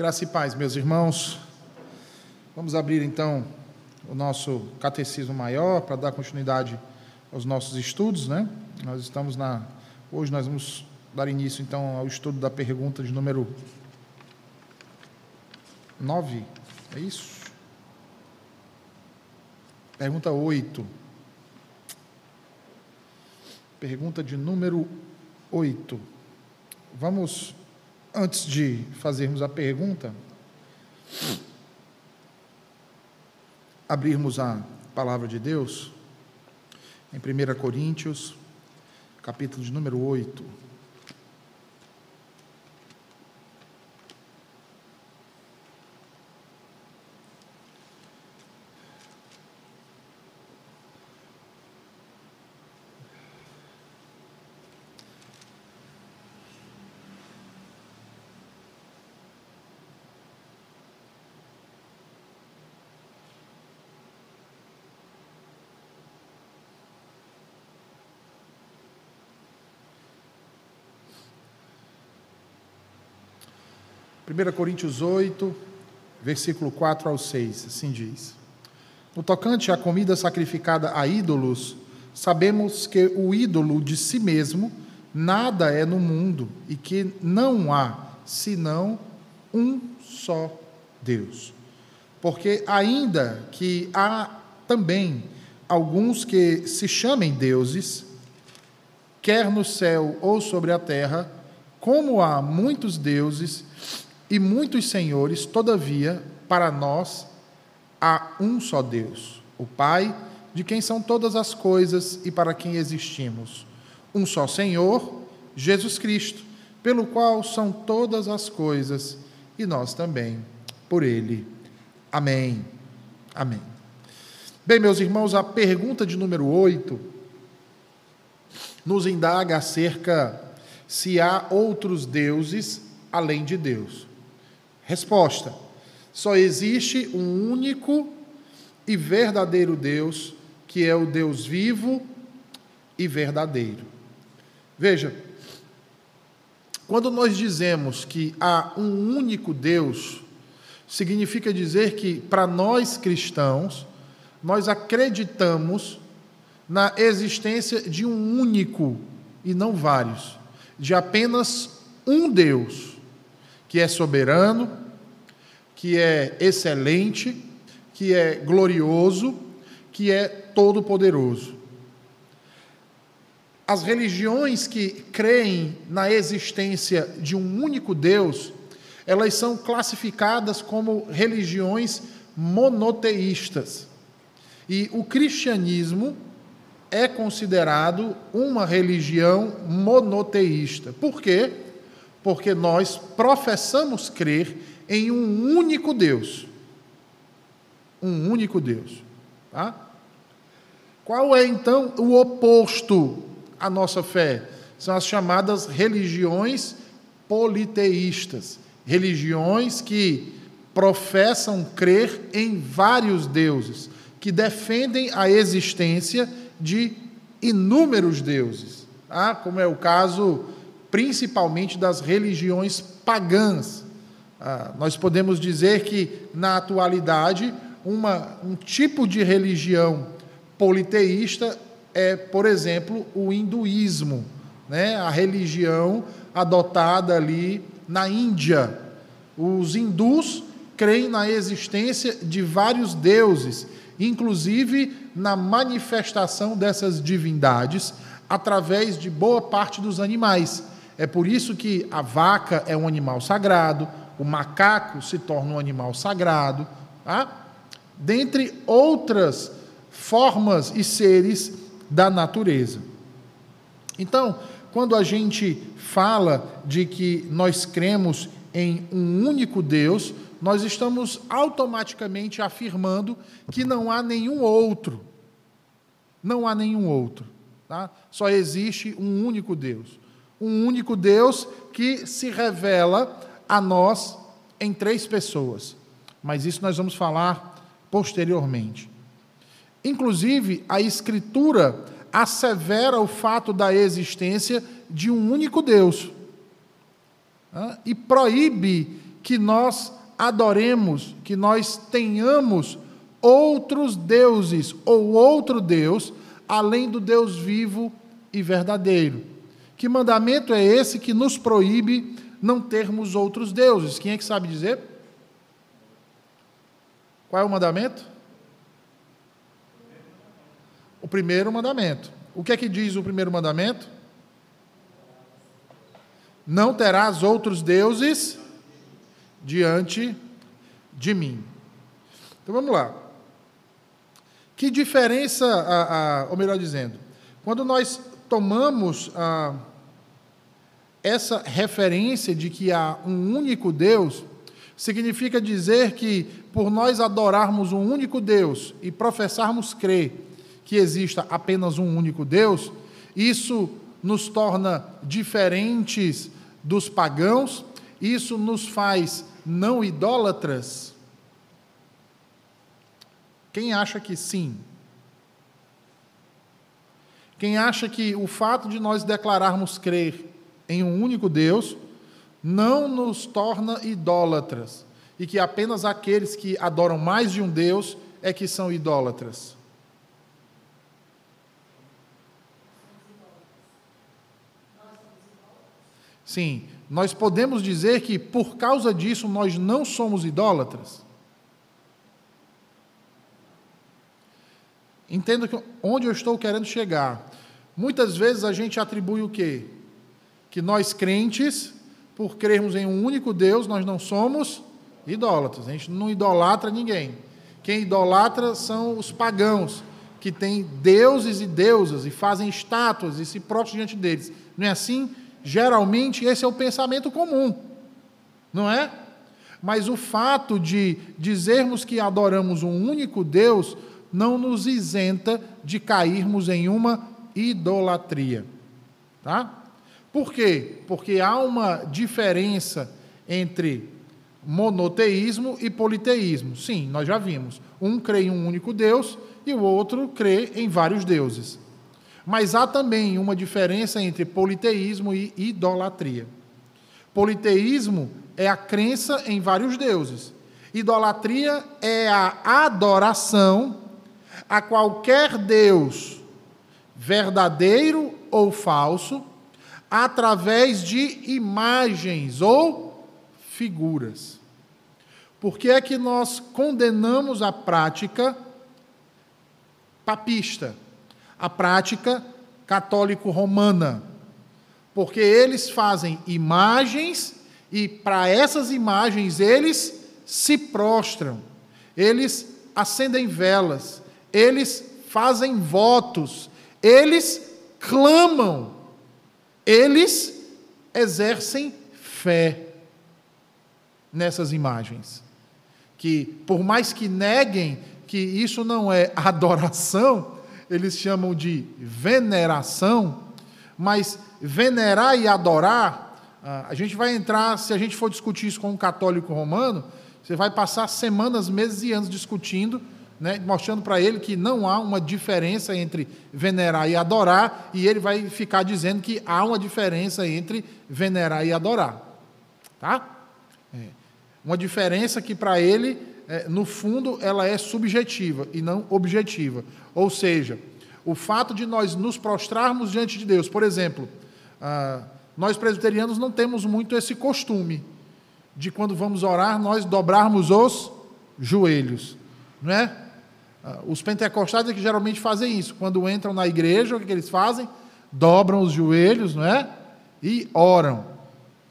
Graça e paz, meus irmãos. Vamos abrir então o nosso catecismo maior para dar continuidade aos nossos estudos, né? Nós estamos na hoje nós vamos dar início então ao estudo da pergunta de número 9. É isso? Pergunta 8. Pergunta de número 8. Vamos antes de fazermos a pergunta, abrirmos a palavra de Deus em 1 Coríntios, capítulo de número 8. 1 Coríntios 8, versículo 4 ao 6, assim diz: No tocante à comida sacrificada a ídolos, sabemos que o ídolo de si mesmo nada é no mundo e que não há senão um só Deus. Porque, ainda que há também alguns que se chamem deuses, quer no céu ou sobre a terra, como há muitos deuses e muitos senhores, todavia, para nós há um só Deus, o Pai, de quem são todas as coisas e para quem existimos. Um só Senhor, Jesus Cristo, pelo qual são todas as coisas e nós também por ele. Amém. Amém. Bem, meus irmãos, a pergunta de número 8 nos indaga acerca se há outros deuses além de Deus. Resposta: só existe um único e verdadeiro Deus, que é o Deus vivo e verdadeiro. Veja, quando nós dizemos que há um único Deus, significa dizer que para nós cristãos, nós acreditamos na existência de um único e não vários, de apenas um Deus, que é soberano, que é excelente, que é glorioso, que é todo-poderoso. As religiões que creem na existência de um único Deus, elas são classificadas como religiões monoteístas. E o cristianismo é considerado uma religião monoteísta. Por quê? Porque nós professamos crer em um único Deus. Um único Deus. Tá? Qual é então o oposto à nossa fé? São as chamadas religiões politeístas, religiões que professam crer em vários deuses, que defendem a existência de inúmeros deuses, tá? como é o caso principalmente das religiões pagãs, ah, nós podemos dizer que, na atualidade, uma, um tipo de religião politeísta é, por exemplo, o hinduísmo, né? a religião adotada ali na Índia. Os hindus creem na existência de vários deuses, inclusive na manifestação dessas divindades através de boa parte dos animais. É por isso que a vaca é um animal sagrado, o macaco se torna um animal sagrado, tá? dentre outras formas e seres da natureza. Então, quando a gente fala de que nós cremos em um único Deus, nós estamos automaticamente afirmando que não há nenhum outro. Não há nenhum outro. Tá? Só existe um único Deus. Um único Deus que se revela a nós em três pessoas, mas isso nós vamos falar posteriormente. Inclusive, a Escritura assevera o fato da existência de um único Deus e proíbe que nós adoremos, que nós tenhamos outros deuses ou outro Deus além do Deus vivo e verdadeiro. Que mandamento é esse que nos proíbe não termos outros deuses? Quem é que sabe dizer? Qual é o mandamento? O primeiro mandamento. O que é que diz o primeiro mandamento? Não terás outros deuses diante de mim. Então vamos lá. Que diferença, a, a, ou melhor dizendo, quando nós tomamos a, essa referência de que há um único Deus, significa dizer que, por nós adorarmos um único Deus e professarmos crer que exista apenas um único Deus, isso nos torna diferentes dos pagãos, isso nos faz não idólatras? Quem acha que sim? Quem acha que o fato de nós declararmos crer em um único Deus não nos torna idólatras e que apenas aqueles que adoram mais de um Deus é que são idólatras? Sim, nós podemos dizer que por causa disso nós não somos idólatras? Entenda que onde eu estou querendo chegar. Muitas vezes a gente atribui o quê? Que nós crentes, por crermos em um único Deus, nós não somos idólatras. A gente não idolatra ninguém. Quem idolatra são os pagãos, que têm deuses e deusas e fazem estátuas e se prostram diante deles. Não é assim? Geralmente esse é o pensamento comum, não é? Mas o fato de dizermos que adoramos um único Deus não nos isenta de cairmos em uma idolatria. Tá? Por quê? Porque há uma diferença entre monoteísmo e politeísmo. Sim, nós já vimos. Um crê em um único Deus e o outro crê em vários deuses. Mas há também uma diferença entre politeísmo e idolatria. Politeísmo é a crença em vários deuses. Idolatria é a adoração a qualquer Deus, verdadeiro ou falso, através de imagens ou figuras. Por que é que nós condenamos a prática papista? a prática católico-romana, porque eles fazem imagens e para essas imagens eles se prostram, eles acendem velas, eles fazem votos, eles clamam, eles exercem fé nessas imagens. Que, por mais que neguem que isso não é adoração, eles chamam de veneração, mas venerar e adorar, ah, a gente vai entrar, se a gente for discutir isso com um católico romano, você vai passar semanas, meses e anos discutindo, né, mostrando para ele que não há uma diferença entre venerar e adorar, e ele vai ficar dizendo que há uma diferença entre venerar e adorar. Tá? É. Uma diferença que para ele, é, no fundo, ela é subjetiva e não objetiva. Ou seja, o fato de nós nos prostrarmos diante de Deus, por exemplo, ah, nós presbiterianos não temos muito esse costume de quando vamos orar nós dobrarmos os joelhos, não é? Ah, os pentecostais é que geralmente fazem isso. Quando entram na igreja, o que, eles fazem? Dobram os joelhos, não é? E oram.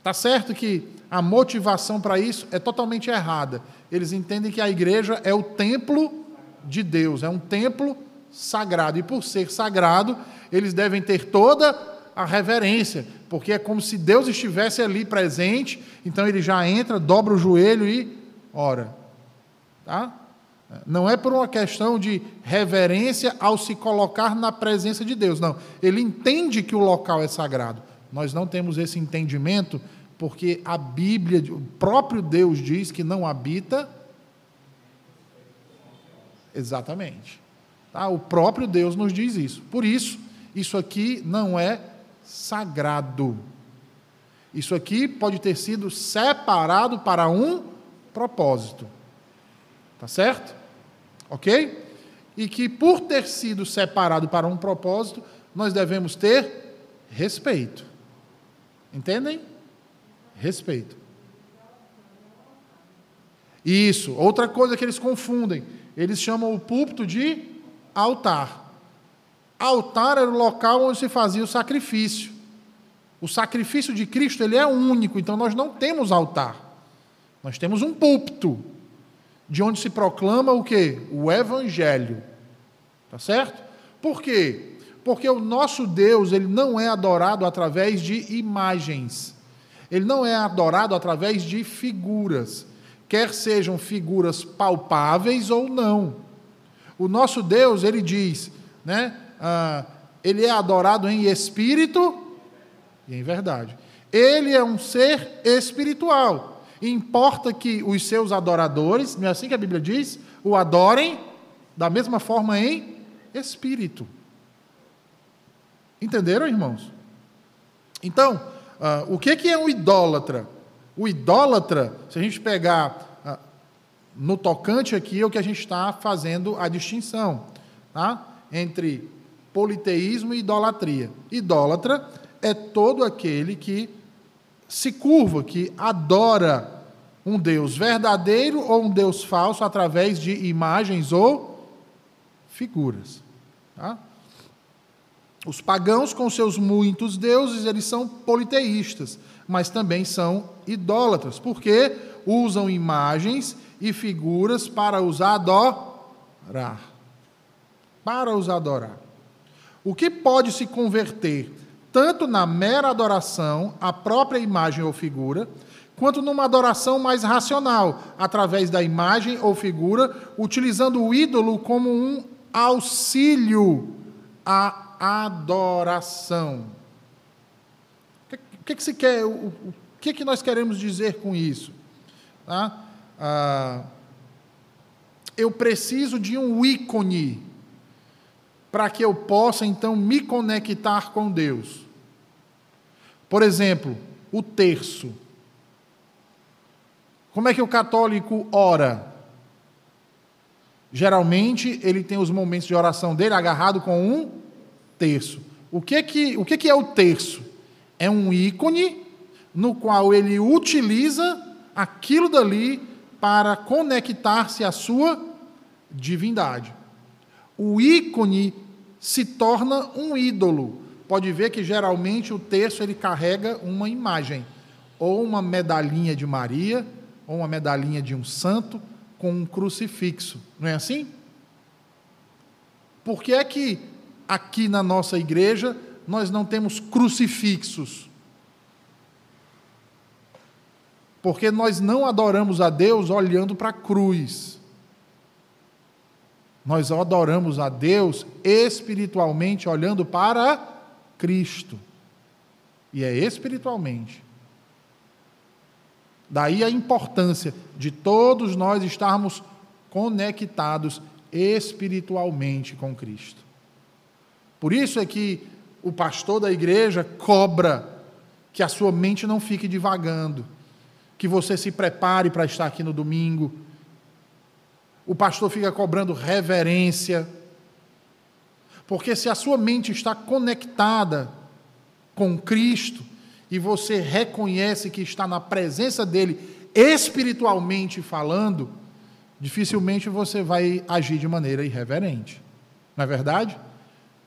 Tá certo que a motivação para isso é totalmente errada. Eles entendem que a igreja é o templo de Deus, é um templo sagrado. E por ser sagrado, eles devem ter toda a reverência, porque é como se Deus estivesse ali presente, então ele já entra, dobra o joelho e ora. Tá? Não é por uma questão de reverência ao se colocar na presença de Deus, não. Ele entende que o local é sagrado. Nós não temos esse entendimento porque a Bíblia, o próprio Deus diz que não habita. Exatamente. Tá? O próprio Deus nos diz isso. Por isso, isso aqui não é sagrado. Isso aqui pode ter sido separado para um propósito. Tá certo? Ok? E que por ter sido separado para um propósito, nós devemos ter respeito. Entendem? Respeito. Isso. Outra coisa que eles confundem, eles chamam o púlpito de altar. Altar era o local onde se fazia o sacrifício. O sacrifício de Cristo ele é único, então nós não temos altar. Nós temos um púlpito, de onde se proclama o que? O Evangelho. Tá certo? Por quê? Porque o nosso Deus ele não é adorado através de imagens. Ele não é adorado através de figuras, quer sejam figuras palpáveis ou não. O nosso Deus, ele diz, né? Ah, ele é adorado em espírito e em verdade. Ele é um ser espiritual. Importa que os seus adoradores, não é assim que a Bíblia diz, o adorem da mesma forma em espírito. Entenderam, irmãos? Então, uh, o que, que é um idólatra? O idólatra, se a gente pegar uh, no tocante aqui, é o que a gente está fazendo a distinção tá? entre politeísmo e idolatria. Idólatra é todo aquele que se curva, que adora um Deus verdadeiro ou um Deus falso através de imagens ou figuras. Tá? Os pagãos, com seus muitos deuses, eles são politeístas, mas também são idólatras, porque usam imagens e figuras para os adorar. Para os adorar. O que pode se converter tanto na mera adoração à própria imagem ou figura, quanto numa adoração mais racional, através da imagem ou figura, utilizando o ídolo como um auxílio à adoração. O que, que se quer? O, que, que nós queremos dizer com isso? Tá? Ah, eu preciso de um ícone para que eu possa então me conectar com Deus. Por exemplo, o terço. Como é que o católico ora? Geralmente ele tem os momentos de oração dele agarrado com um terço. O que, que, o que, que é o terço? É um ícone no qual ele utiliza aquilo dali para conectar-se à sua divindade. O ícone se torna um ídolo. Pode ver que geralmente o terço ele carrega uma imagem, ou uma medalhinha de Maria, ou uma medalhinha de um santo com um crucifixo. Não é assim? Por que é que aqui na nossa igreja nós não temos crucifixos. Porque nós não adoramos a Deus olhando para a cruz. Nós adoramos a Deus espiritualmente olhando para Cristo. E é espiritualmente. Daí a importância de todos nós estarmos conectados espiritualmente com Cristo. Por isso é que o pastor da igreja cobra que a sua mente não fique divagando, que você se prepare para estar aqui no domingo. O pastor fica cobrando reverência, porque se a sua mente está conectada com Cristo e você reconhece que está na presença dele espiritualmente falando, dificilmente você vai agir de maneira irreverente. Não é verdade?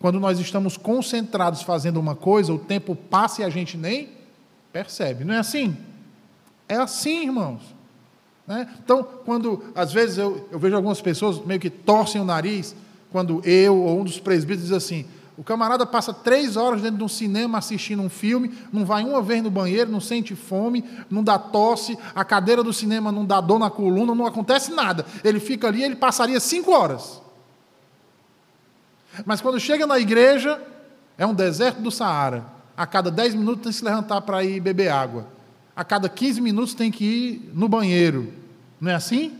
Quando nós estamos concentrados fazendo uma coisa, o tempo passa e a gente nem percebe. Não é assim? É assim, irmãos. Né? Então, quando às vezes eu, eu vejo algumas pessoas meio que torcem o nariz, quando eu ou um dos presbíteros diz assim: o camarada passa três horas dentro de um cinema assistindo um filme, não vai uma vez no banheiro, não sente fome, não dá tosse, a cadeira do cinema não dá dor na coluna, não acontece nada. Ele fica ali, ele passaria cinco horas. Mas quando chega na igreja, é um deserto do Saara. A cada 10 minutos tem que se levantar para ir beber água. A cada 15 minutos tem que ir no banheiro. Não é assim?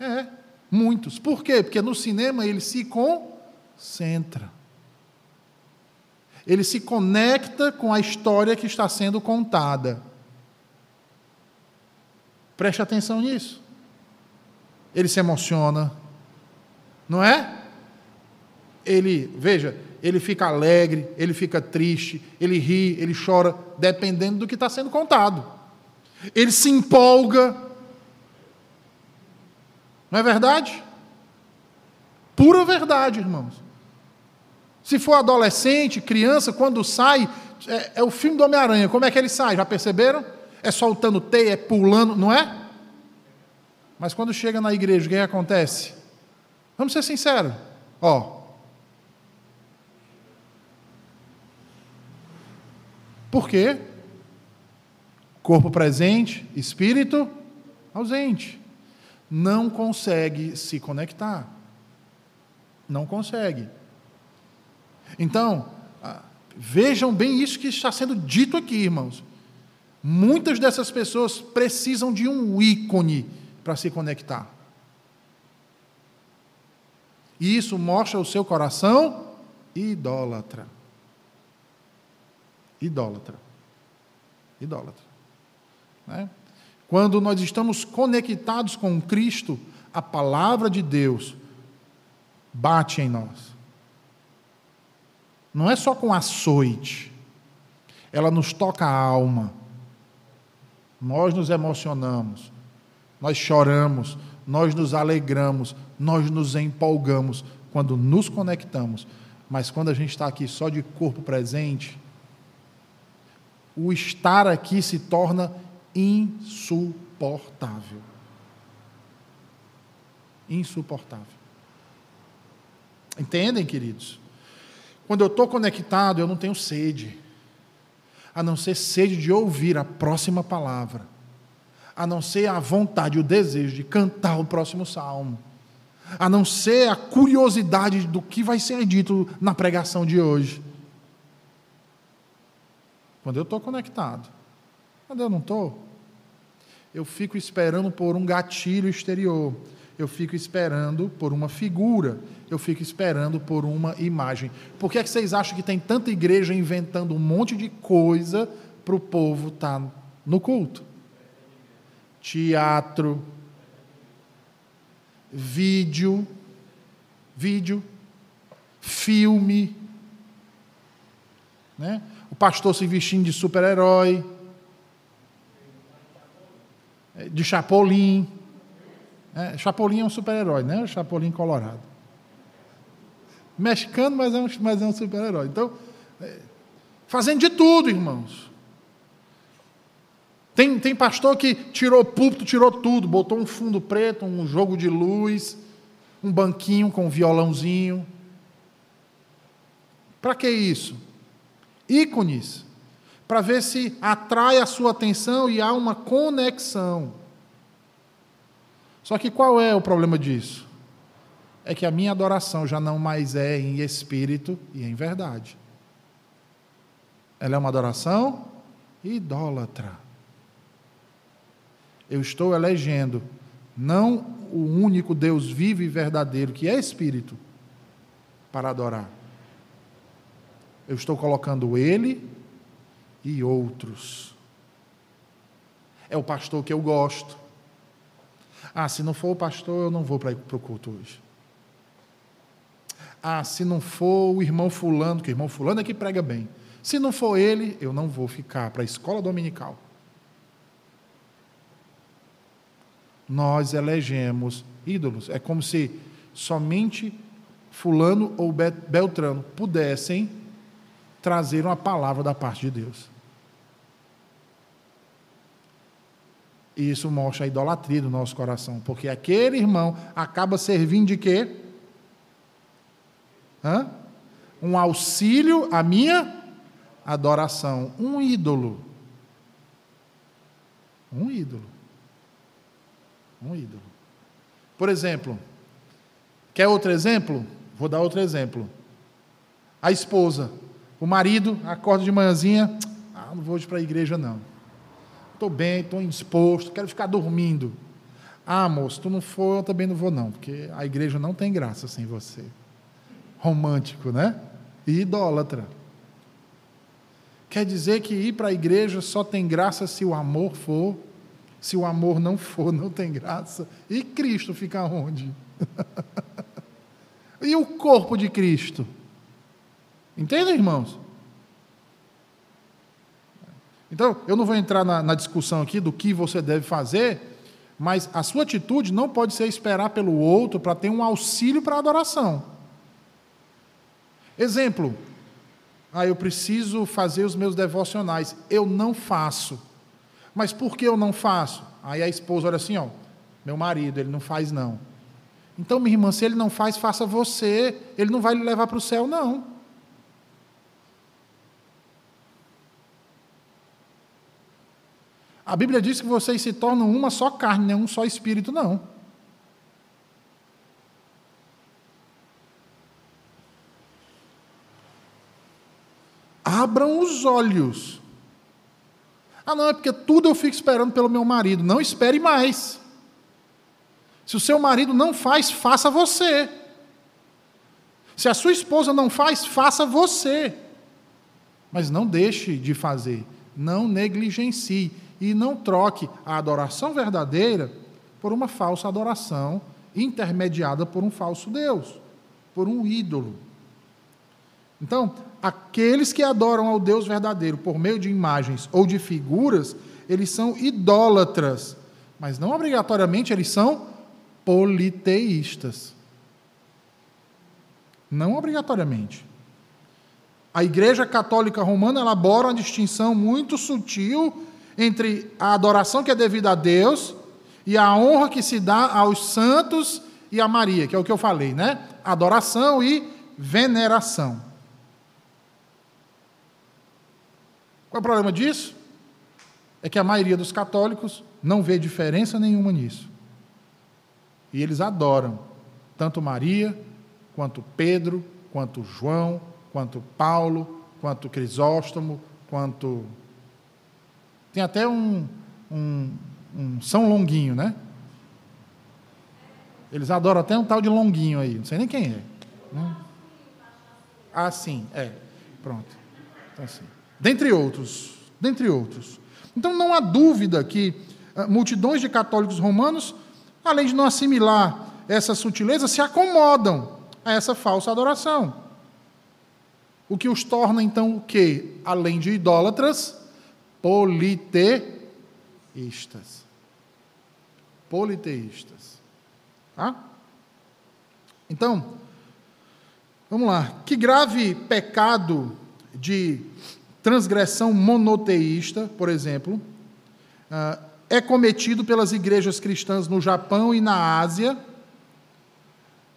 É, muitos. Por quê? Porque no cinema ele se concentra. Ele se conecta com a história que está sendo contada. Preste atenção nisso. Ele se emociona, não é? Ele, veja, ele fica alegre, ele fica triste, ele ri, ele chora, dependendo do que está sendo contado. Ele se empolga. Não é verdade? Pura verdade, irmãos. Se for adolescente, criança, quando sai, é, é o filme do Homem-Aranha. Como é que ele sai? Já perceberam? É soltando teia, é pulando, não é? Mas quando chega na igreja, o que acontece? Vamos ser sinceros. Ó. Por quê? Corpo presente, espírito ausente. Não consegue se conectar. Não consegue. Então, ah, vejam bem isso que está sendo dito aqui, irmãos. Muitas dessas pessoas precisam de um ícone para se conectar. E isso mostra o seu coração idólatra. Idólatra. Idólatra. Né? Quando nós estamos conectados com Cristo, a palavra de Deus bate em nós. Não é só com açoite, ela nos toca a alma. Nós nos emocionamos, nós choramos, nós nos alegramos, nós nos empolgamos quando nos conectamos. Mas quando a gente está aqui só de corpo presente, o estar aqui se torna insuportável. Insuportável. Entendem, queridos? Quando eu estou conectado, eu não tenho sede, a não ser sede de ouvir a próxima palavra, a não ser a vontade, o desejo de cantar o próximo salmo, a não ser a curiosidade do que vai ser dito na pregação de hoje. Quando eu estou conectado, quando eu não estou, eu fico esperando por um gatilho exterior eu fico esperando por uma figura, eu fico esperando por uma imagem. Por que, é que vocês acham que tem tanta igreja inventando um monte de coisa para o povo estar tá no culto? Teatro, vídeo, vídeo, filme, né? O pastor se vestindo de super-herói, de chapolim. É, Chapolin é um super-herói, né? O Chapolin colorado. Mexicano, mas é um, mas é um super-herói. Então, é, fazendo de tudo, irmãos. Tem, tem pastor que tirou púlpito, tirou tudo, botou um fundo preto, um jogo de luz, um banquinho com um violãozinho. Para que isso? Ícones. Para ver se atrai a sua atenção e há uma conexão. Só que qual é o problema disso? É que a minha adoração já não mais é em espírito e em verdade. Ela é uma adoração idólatra. Eu estou elegendo não o único Deus vivo e verdadeiro, que é espírito, para adorar. Eu estou colocando ele e outros. É o pastor que eu gosto. Ah, se não for o pastor, eu não vou para o culto hoje. Ah, se não for o irmão fulano, que o irmão fulano é que prega bem. Se não for ele, eu não vou ficar para a escola dominical. Nós elegemos ídolos. É como se somente fulano ou beltrano pudessem trazer uma palavra da parte de Deus. E isso mostra a idolatria do nosso coração, porque aquele irmão acaba servindo de quê? Hã? Um auxílio à minha adoração, um ídolo. Um ídolo. Um ídolo. Por exemplo, quer outro exemplo? Vou dar outro exemplo. A esposa, o marido acorda de manhãzinha, ah, não vou hoje para a igreja não estou bem, estou indisposto, quero ficar dormindo. Ah, moço, tu não for, eu também não vou, não, porque a igreja não tem graça sem você. Romântico, né? E idólatra. Quer dizer que ir para a igreja só tem graça se o amor for. Se o amor não for, não tem graça. E Cristo fica onde? e o corpo de Cristo? Entendem, irmãos? Então, eu não vou entrar na, na, discussão aqui do que você deve fazer, mas a sua atitude não pode ser esperar pelo outro para ter um auxílio para a adoração. Exemplo, ah, eu preciso fazer os meus devocionais. Eu não faço. Mas por que eu não faço? Aí a esposa olha assim, ó, meu marido, ele não faz não. Então, minha irmã, se ele não faz, faça você. Ele não vai lhe levar para o céu, não. A Bíblia diz que vocês se tornam uma só carne, não um só espírito, não. Abram os olhos. Ah, não, é porque tudo eu fico esperando pelo meu marido. Não espere mais. Se o seu marido não faz, faça você. Se a sua esposa não faz, faça você. Mas não deixe de fazer. Não negligencie. E não troque a adoração verdadeira por uma falsa adoração intermediada por um falso Deus, por um ídolo. Então, aqueles que adoram ao Deus verdadeiro por meio de imagens ou de figuras, eles são idólatras, mas não obrigatoriamente eles são politeístas. Não obrigatoriamente. A Igreja Católica Romana elabora uma distinção muito sutil entre a adoração que é devida a Deus e a honra que se dá aos santos e a Maria, que é o que eu falei, né? Adoração e veneração. Qual é o problema disso? É que a maioria dos católicos não vê diferença nenhuma nisso. E eles adoram tanto Maria, quanto Pedro, quanto João, quanto Paulo, quanto Crisóstomo, quanto. Tem até um, um, um São Longuinho, né? Eles adoram até um tal de Longuinho aí, não sei nem quem é. Né? Ah, sim, é. Pronto. Então, assim dentre outros, dentre outros. Então não há dúvida que uh, multidões de católicos romanos, além de não assimilar essa sutileza, se acomodam a essa falsa adoração. O que os torna então o quê? Além de idólatras, politeístas. Politeístas. Tá? Então, vamos lá. Que grave pecado de transgressão monoteísta, por exemplo, ah, é cometido pelas igrejas cristãs no Japão e na Ásia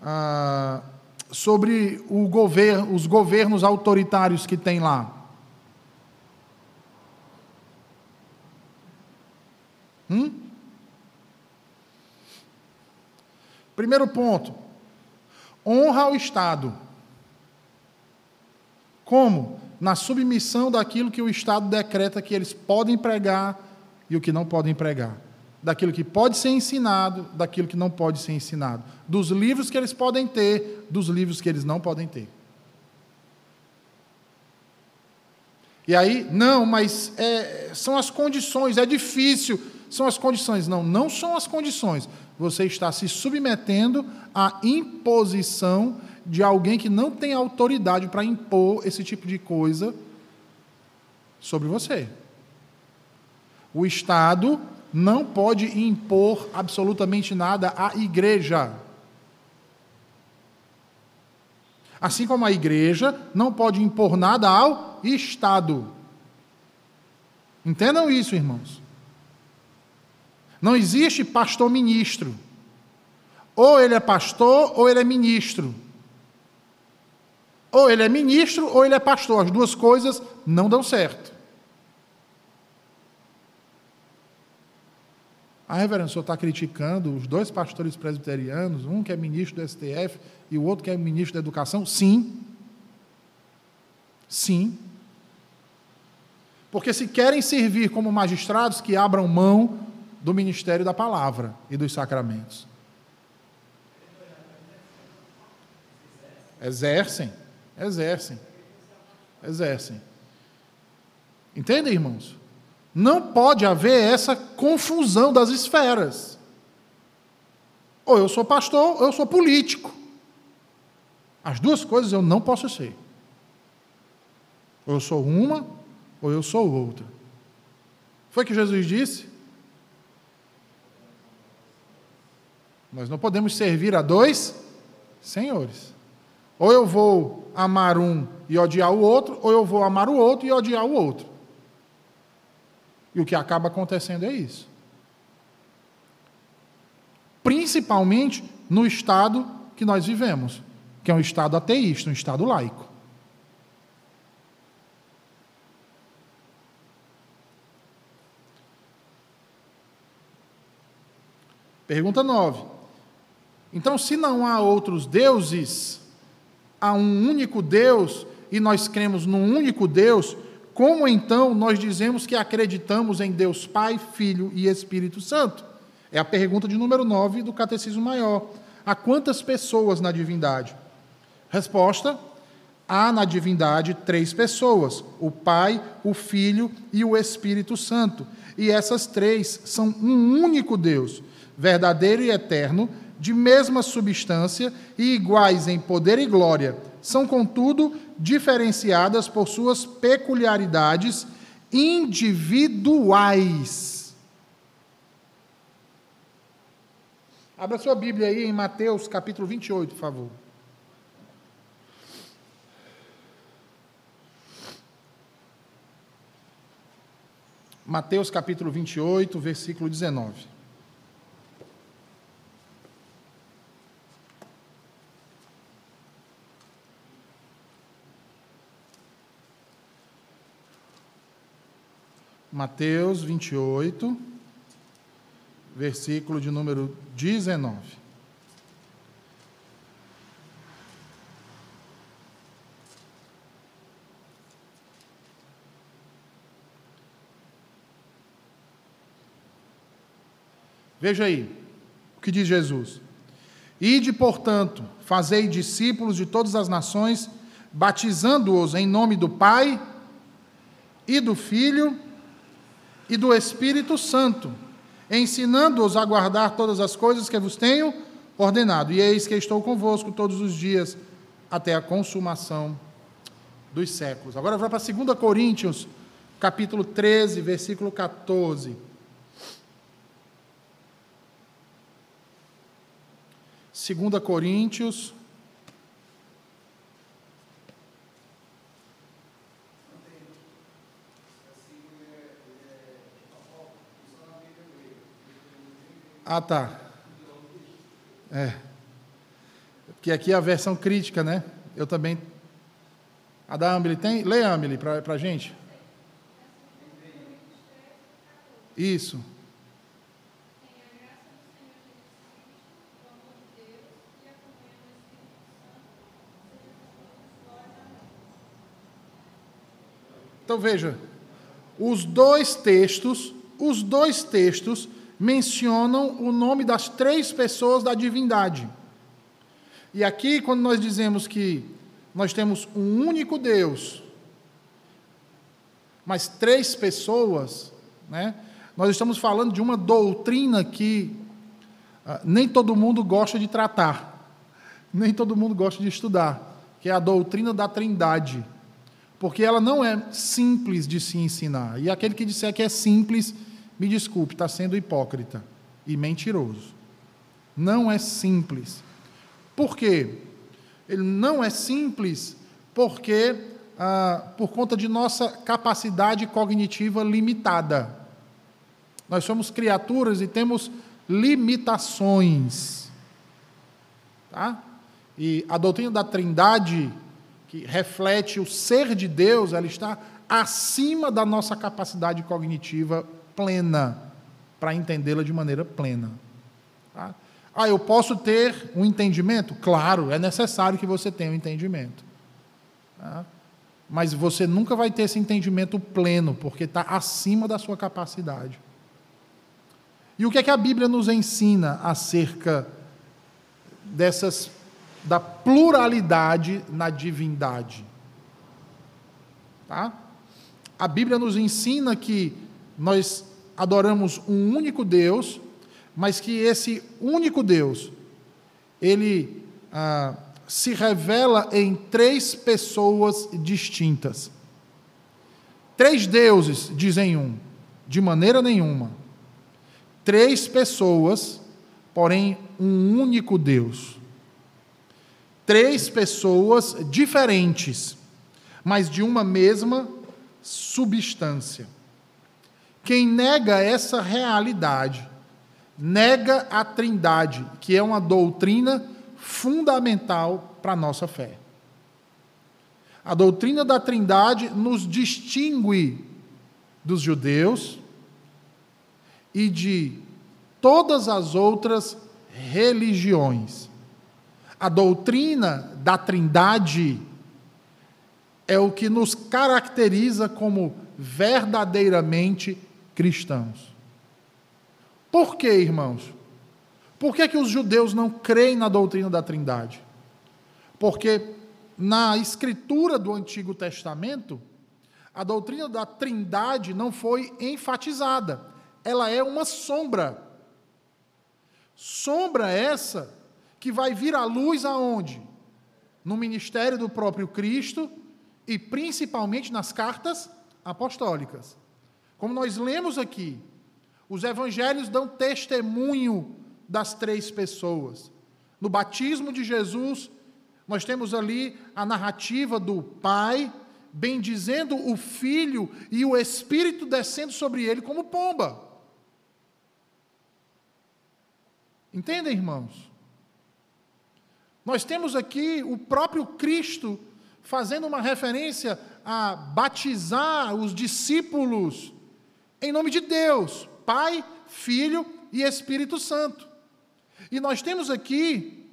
ah, sobre os governos autoritários que tem lá. Hum? Primeiro ponto: honra ao Estado. Como? na submissão daquilo que o Estado decreta que eles podem pregar e o que não podem pregar. Daquilo que pode ser ensinado, daquilo que não pode ser ensinado. Dos livros que eles podem ter, dos livros que eles não podem ter. E aí, não, mas é, são as condições, é difícil, são as condições. Não, não são as condições. Você está se submetendo à imposição de alguém que não tem autoridade para impor esse tipo de coisa sobre você. O Estado não pode impor absolutamente nada à igreja. Assim como a igreja não pode impor nada ao Estado. Entendam isso, irmãos. Não existe pastor ministro. Ou ele é pastor ou ele é ministro. Ou ele é ministro ou ele é pastor. As duas coisas não dão certo. Reverendo, o senhor está criticando os dois pastores presbiterianos, um que é ministro do STF e o outro que é ministro da Educação? Sim. Sim. Porque se querem servir como magistrados, que abram mão do ministério da palavra e dos sacramentos. Exercem. Exercem. Exercem. Entendem, irmãos? Não pode haver essa confusão das esferas. Ou eu sou pastor, ou eu sou político. As duas coisas eu não posso ser. Ou eu sou uma, ou eu sou outra. Foi que Jesus disse? Nós não podemos servir a dois senhores. Ou eu vou amar um e odiar o outro, ou eu vou amar o outro e odiar o outro. E o que acaba acontecendo é isso. Principalmente no estado que nós vivemos, que é um estado ateísta, um estado laico. Pergunta 9. Então, se não há outros deuses, há um único Deus e nós cremos num único Deus, como então nós dizemos que acreditamos em Deus Pai, Filho e Espírito Santo? É a pergunta de número 9 do Catecismo Maior. Há quantas pessoas na divindade? Resposta: há na divindade três pessoas: o Pai, o Filho e o Espírito Santo. E essas três são um único Deus verdadeiro e eterno, de mesma substância e iguais em poder e glória, são, contudo, diferenciadas por suas peculiaridades individuais. Abra sua Bíblia aí em Mateus capítulo 28, por favor. Mateus capítulo 28, versículo 19. Mateus 28, versículo de número 19. Veja aí o que diz Jesus. Ide, portanto, fazei discípulos de todas as nações, batizando-os em nome do Pai e do Filho e do Espírito Santo, ensinando-os a guardar todas as coisas que vos tenho ordenado. E eis que estou convosco todos os dias até a consumação dos séculos. Agora vai para 2 Coríntios, capítulo 13, versículo 14. Segunda Coríntios Ah, tá. É. Porque aqui é a versão crítica, né? Eu também. A da Amelie tem? Leia, Amelie, para a gente. Isso. Então veja, os dois textos, os dois textos mencionam o nome das três pessoas da divindade. E aqui, quando nós dizemos que nós temos um único Deus, mas três pessoas, né, nós estamos falando de uma doutrina que ah, nem todo mundo gosta de tratar, nem todo mundo gosta de estudar, que é a doutrina da Trindade. Porque ela não é simples de se ensinar. E aquele que disser que é simples, me desculpe, está sendo hipócrita e mentiroso. Não é simples. Por quê? Ele não é simples porque, ah, por conta de nossa capacidade cognitiva limitada. Nós somos criaturas e temos limitações. Tá? E a doutrina da Trindade, que reflete o ser de Deus, ela está acima da nossa capacidade cognitiva plena, para entendê-la de maneira plena. Tá? Ah, eu posso ter um entendimento? Claro, é necessário que você tenha um entendimento. Tá? Mas você nunca vai ter esse entendimento pleno, porque está acima da sua capacidade. E o que é que a Bíblia nos ensina acerca dessas da pluralidade na divindade? Tá? a Bíblia nos ensina que nós adoramos um único Deus, mas que esse único Deus, ele ah, se revela em três pessoas distintas. Três deuses, dizem um, de maneira nenhuma. Três pessoas, porém um único Deus. Três pessoas diferentes, mas de uma mesma substância. Quem nega essa realidade, nega a Trindade, que é uma doutrina fundamental para a nossa fé. A doutrina da Trindade nos distingue dos judeus e de todas as outras religiões. A doutrina da Trindade é o que nos caracteriza como verdadeiramente cristãos. Por que, irmãos? Por que, que os judeus não creem na doutrina da Trindade? Porque na escritura do Antigo Testamento, a doutrina da Trindade não foi enfatizada. Ela é uma sombra. Sombra essa que vai vir à luz aonde? No ministério do próprio Cristo e principalmente nas cartas apostólicas. Como nós lemos aqui, os evangelhos dão testemunho das três pessoas. No batismo de Jesus, nós temos ali a narrativa do Pai bendizendo o Filho e o Espírito descendo sobre ele como pomba. Entendem, irmãos? Nós temos aqui o próprio Cristo fazendo uma referência a batizar os discípulos em nome de Deus, Pai, Filho e Espírito Santo. E nós temos aqui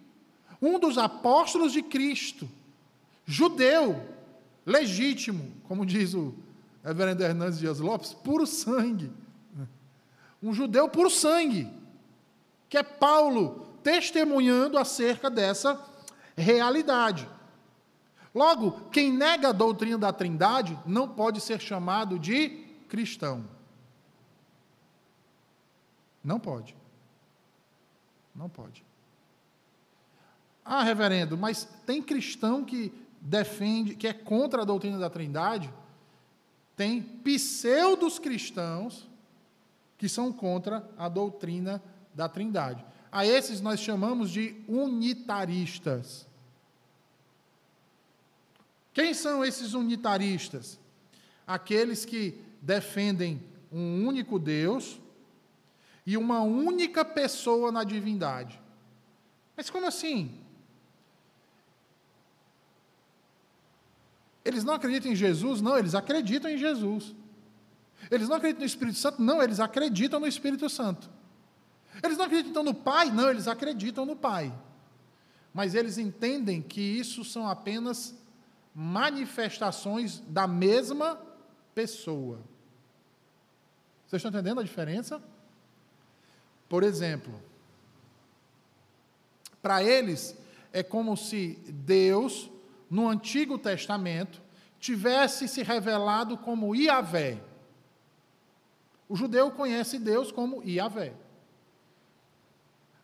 um dos apóstolos de Cristo, judeu, legítimo, como diz o reverendo Hernandes Dias Lopes, puro sangue. Um judeu puro sangue, que é Paulo testemunhando acerca dessa realidade. Logo, quem nega a doutrina da Trindade não pode ser chamado de cristão. Não pode. Não pode. Ah, reverendo, mas tem cristão que defende, que é contra a doutrina da Trindade? Tem pseudos cristãos que são contra a doutrina da Trindade. A esses nós chamamos de unitaristas. Quem são esses unitaristas? Aqueles que defendem um único Deus e uma única pessoa na divindade. Mas como assim? Eles não acreditam em Jesus? Não, eles acreditam em Jesus. Eles não acreditam no Espírito Santo? Não, eles acreditam no Espírito Santo. Eles não acreditam no Pai? Não, eles acreditam no Pai. Mas eles entendem que isso são apenas manifestações da mesma pessoa. Vocês estão entendendo a diferença? Por exemplo, para eles é como se Deus, no Antigo Testamento, tivesse se revelado como Iavé. O judeu conhece Deus como Iavé.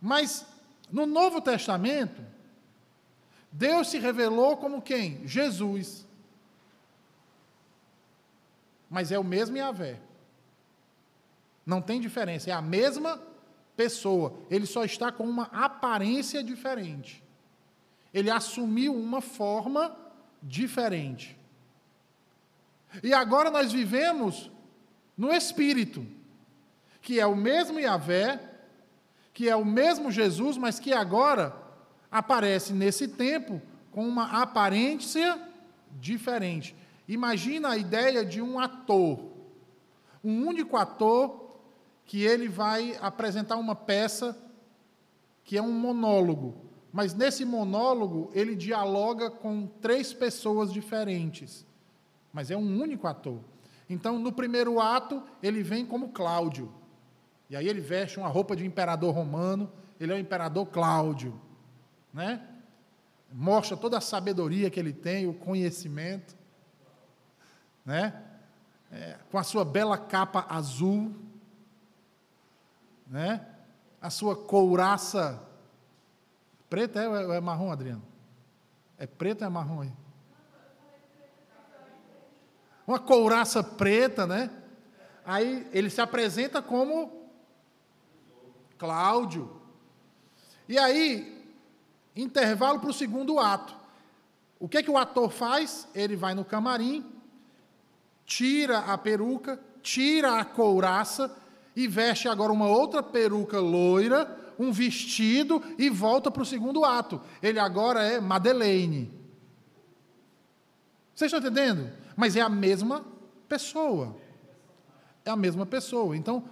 Mas no Novo Testamento, Deus se revelou como quem? Jesus. Mas é o mesmo Iavé. Não tem diferença, é a mesma pessoa, ele só está com uma aparência diferente. Ele assumiu uma forma diferente. E agora nós vivemos no Espírito, que é o mesmo Yahvé, que é o mesmo Jesus, mas que agora aparece nesse tempo com uma aparência diferente. Imagina a ideia de um ator, um único ator que ele vai apresentar uma peça que é um monólogo. Mas nesse monólogo, ele dialoga com três pessoas diferentes. Mas é um único ator. Então, no primeiro ato, ele vem como Cláudio. E aí ele veste uma roupa de imperador romano, ele é o imperador Cláudio. Né? Mostra toda a sabedoria que ele tem, o conhecimento. Né? é, com a sua bela capa azul, né? a sua couraça preta é, ou é marrom, Adriano? É preto ou é marrom aí? Uma couraça preta, né? Aí ele se apresenta como Cláudio. E aí, intervalo para o segundo ato. O que, é que o ator faz? Ele vai no camarim, tira a peruca, tira a couraça e veste agora uma outra peruca loira, um vestido e volta para o segundo ato. Ele agora é Madeleine. Vocês estão entendendo? Mas é a mesma pessoa. É a mesma pessoa. Então,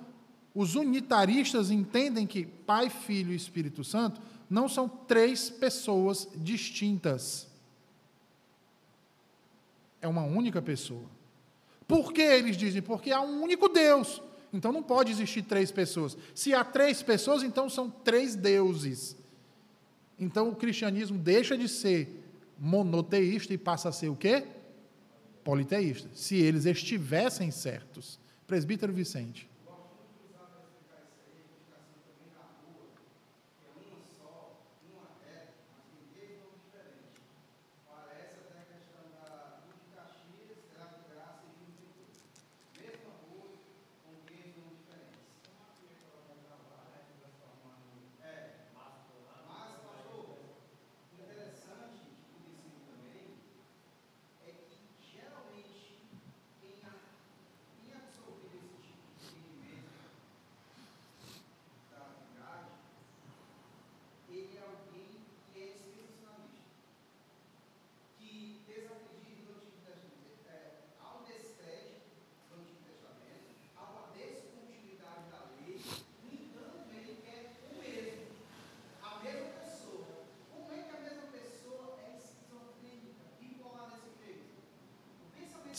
os unitaristas entendem que Pai, Filho e Espírito Santo não são três pessoas distintas. É uma única pessoa. Por que eles dizem? Porque há um único Deus. Então não pode existir três pessoas. Se há três pessoas, então são três deuses. Então o cristianismo deixa de ser monoteísta e passa a ser o quê? Politeísta. Se eles estivessem certos. Presbítero Vicente.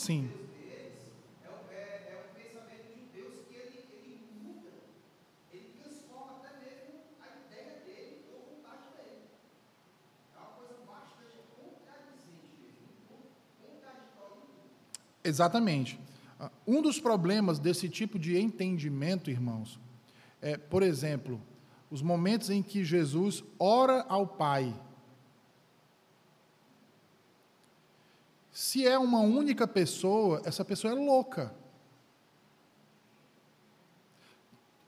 Sim. Exatamente. Um dos problemas desse tipo de entendimento, irmãos, é, por exemplo, os momentos em que Jesus ora ao Pai Se é uma única pessoa, essa pessoa é louca.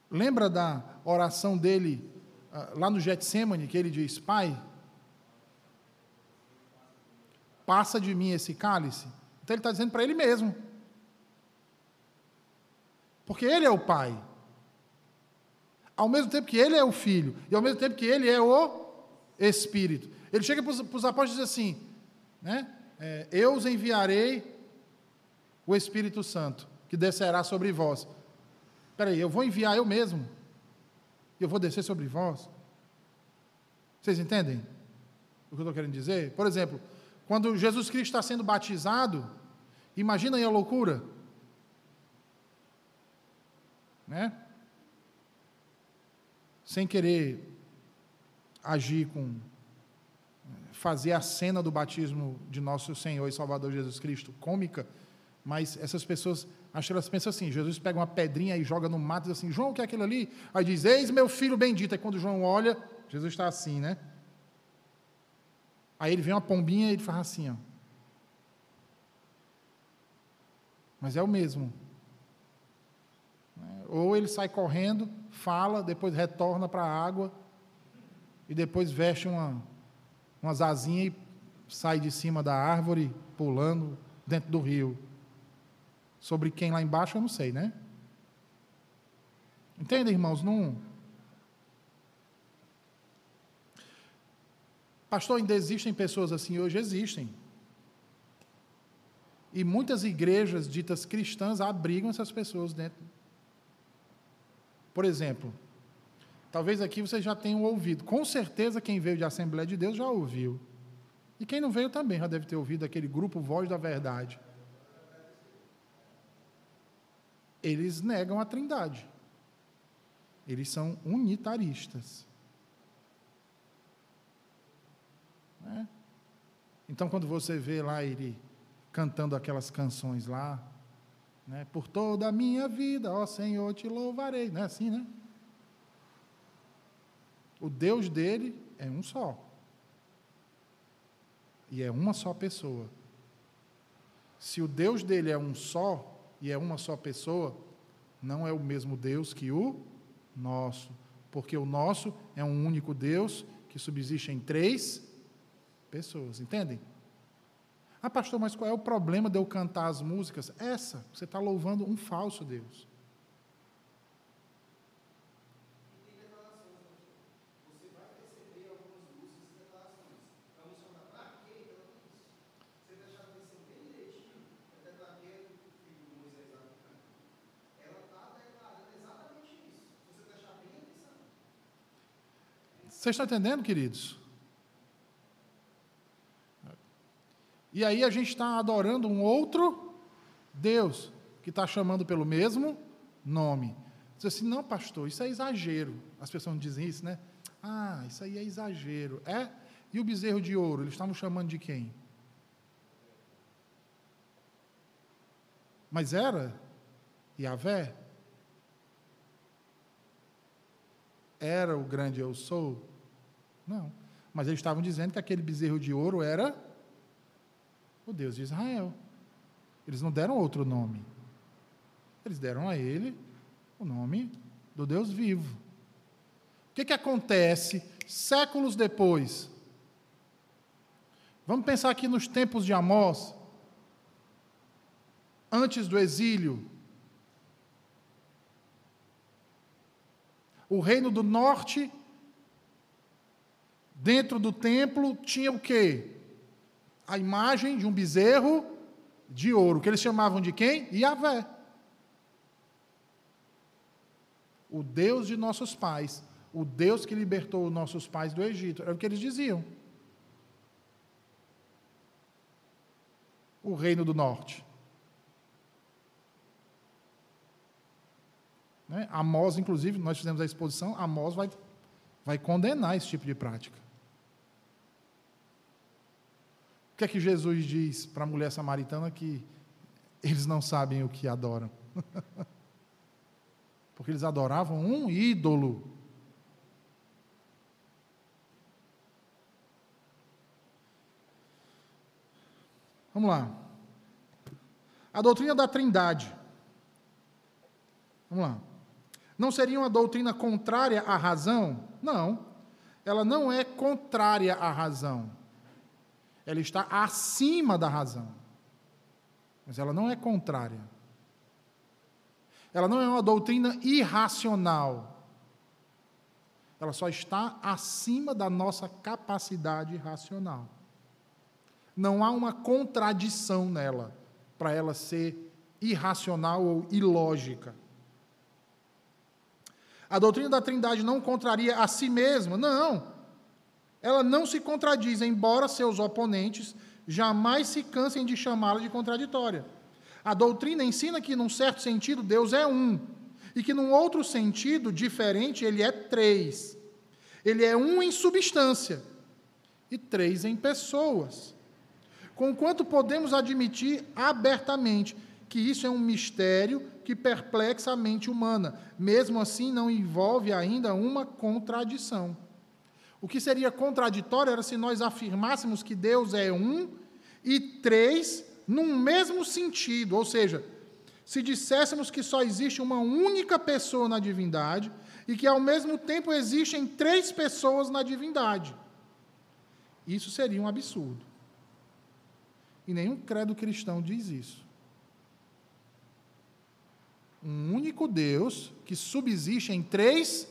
Lembra da oração dele ah, lá no Getsemane, que ele diz: Pai, passa de mim esse cálice? Então ele está dizendo para ele mesmo. Porque ele é o Pai. Ao mesmo tempo que ele é o Filho, e ao mesmo tempo que ele é o Espírito. Ele chega para os apóstolos e diz assim, né? É, eu os enviarei o Espírito Santo, que descerá sobre vós. Espera aí, eu vou enviar eu mesmo? Eu vou descer sobre vós? Vocês entendem o que eu estou querendo dizer? Por exemplo, quando Jesus Cristo está sendo batizado, imagina aí a loucura. Né? Sem querer agir com fazer a cena do batismo de nosso Senhor e Salvador Jesus Cristo cômica, mas essas pessoas, acho que elas pensam assim: Jesus pega uma pedrinha e joga no mato diz assim: João, o que é aquilo ali? Aí diz: Eis meu filho bendito. Aí quando João olha, Jesus está assim, né? Aí ele vê uma pombinha e ele faz assim, ó. Mas é o mesmo. Ou ele sai correndo, fala, depois retorna para a água e depois veste uma, umas asinhas e sai de cima da árvore, pulando dentro do rio. Sobre quem lá embaixo eu não sei, né? Entende, irmãos? Não. Pastor, ainda existem pessoas assim hoje? Existem. E muitas igrejas ditas cristãs abrigam essas pessoas dentro. Por exemplo, Talvez aqui vocês já tenham ouvido. Com certeza quem veio de Assembleia de Deus já ouviu. E quem não veio também já deve ter ouvido aquele grupo Voz da Verdade. Eles negam a Trindade. Eles são unitaristas. Né? Então, quando você vê lá ele cantando aquelas canções lá, Né? Por toda a minha vida, ó Senhor, te louvarei. Não é assim, né? O Deus dele é um só. E é uma só pessoa. Se o Deus dele é um só e é uma só pessoa, não é o mesmo Deus que o nosso. Porque o nosso é um único Deus que subsiste em três pessoas. Entendem? Ah, pastor, mas qual é o problema de eu cantar as músicas? Essa, você está louvando um falso Deus. Vocês estão entendendo, queridos? E aí a gente está adorando um outro Deus, que está chamando pelo mesmo nome. Diz assim, não, pastor, isso é exagero. As pessoas dizem isso, né? Ah, isso aí é exagero. É? E o bezerro de ouro, eles estavam chamando de quem? Mas era Yahvé? Era o grande eu sou? Não. Mas eles estavam dizendo que aquele bezerro de ouro era o Deus de Israel. Eles não deram outro nome. Eles deram a ele o nome do Deus vivo. O que, que acontece séculos depois? Vamos pensar aqui nos tempos de Amós, antes do exílio. O reino do norte Dentro do templo tinha o quê? A imagem de um bezerro de ouro, que eles chamavam de quem? Yahvé. O Deus de nossos pais, o Deus que libertou nossos pais do Egito, era o que eles diziam. O reino do norte. Né? Amós, inclusive, nós fizemos a exposição, Amós vai, vai condenar esse tipo de prática. Que é que Jesus diz para a mulher samaritana que eles não sabem o que adoram? Porque eles adoravam um ídolo. Vamos lá. A doutrina da Trindade. Vamos lá. Não seria uma doutrina contrária à razão? Não. Ela não é contrária à razão ela está acima da razão. Mas ela não é contrária. Ela não é uma doutrina irracional. Ela só está acima da nossa capacidade racional. Não há uma contradição nela para ela ser irracional ou ilógica. A doutrina da Trindade não contraria a si mesma, não. Ela não se contradiz, embora seus oponentes jamais se cansem de chamá-la de contraditória. A doutrina ensina que, num certo sentido, Deus é um, e que, num outro sentido diferente, ele é três. Ele é um em substância e três em pessoas. Conquanto podemos admitir abertamente que isso é um mistério que perplexa a mente humana, mesmo assim não envolve ainda uma contradição. O que seria contraditório era se nós afirmássemos que Deus é um e três num mesmo sentido, ou seja, se disséssemos que só existe uma única pessoa na divindade e que ao mesmo tempo existem três pessoas na divindade. Isso seria um absurdo. E nenhum credo cristão diz isso. Um único Deus que subsiste em três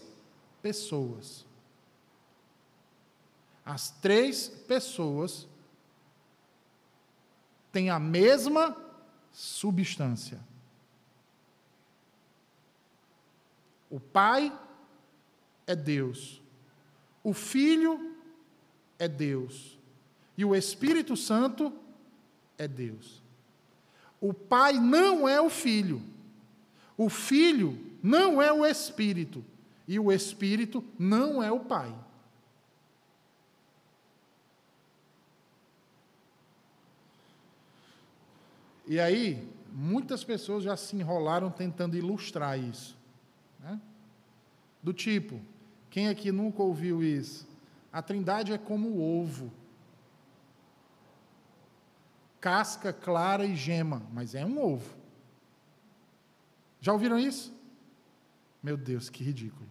pessoas. As três pessoas têm a mesma substância. O Pai é Deus, o Filho é Deus e o Espírito Santo é Deus. O Pai não é o Filho, o Filho não é o Espírito e o Espírito não é o Pai. E aí, muitas pessoas já se enrolaram tentando ilustrar isso. Né? Do tipo, quem aqui nunca ouviu isso? A trindade é como o ovo. Casca, clara e gema, mas é um ovo. Já ouviram isso? Meu Deus, que ridículo.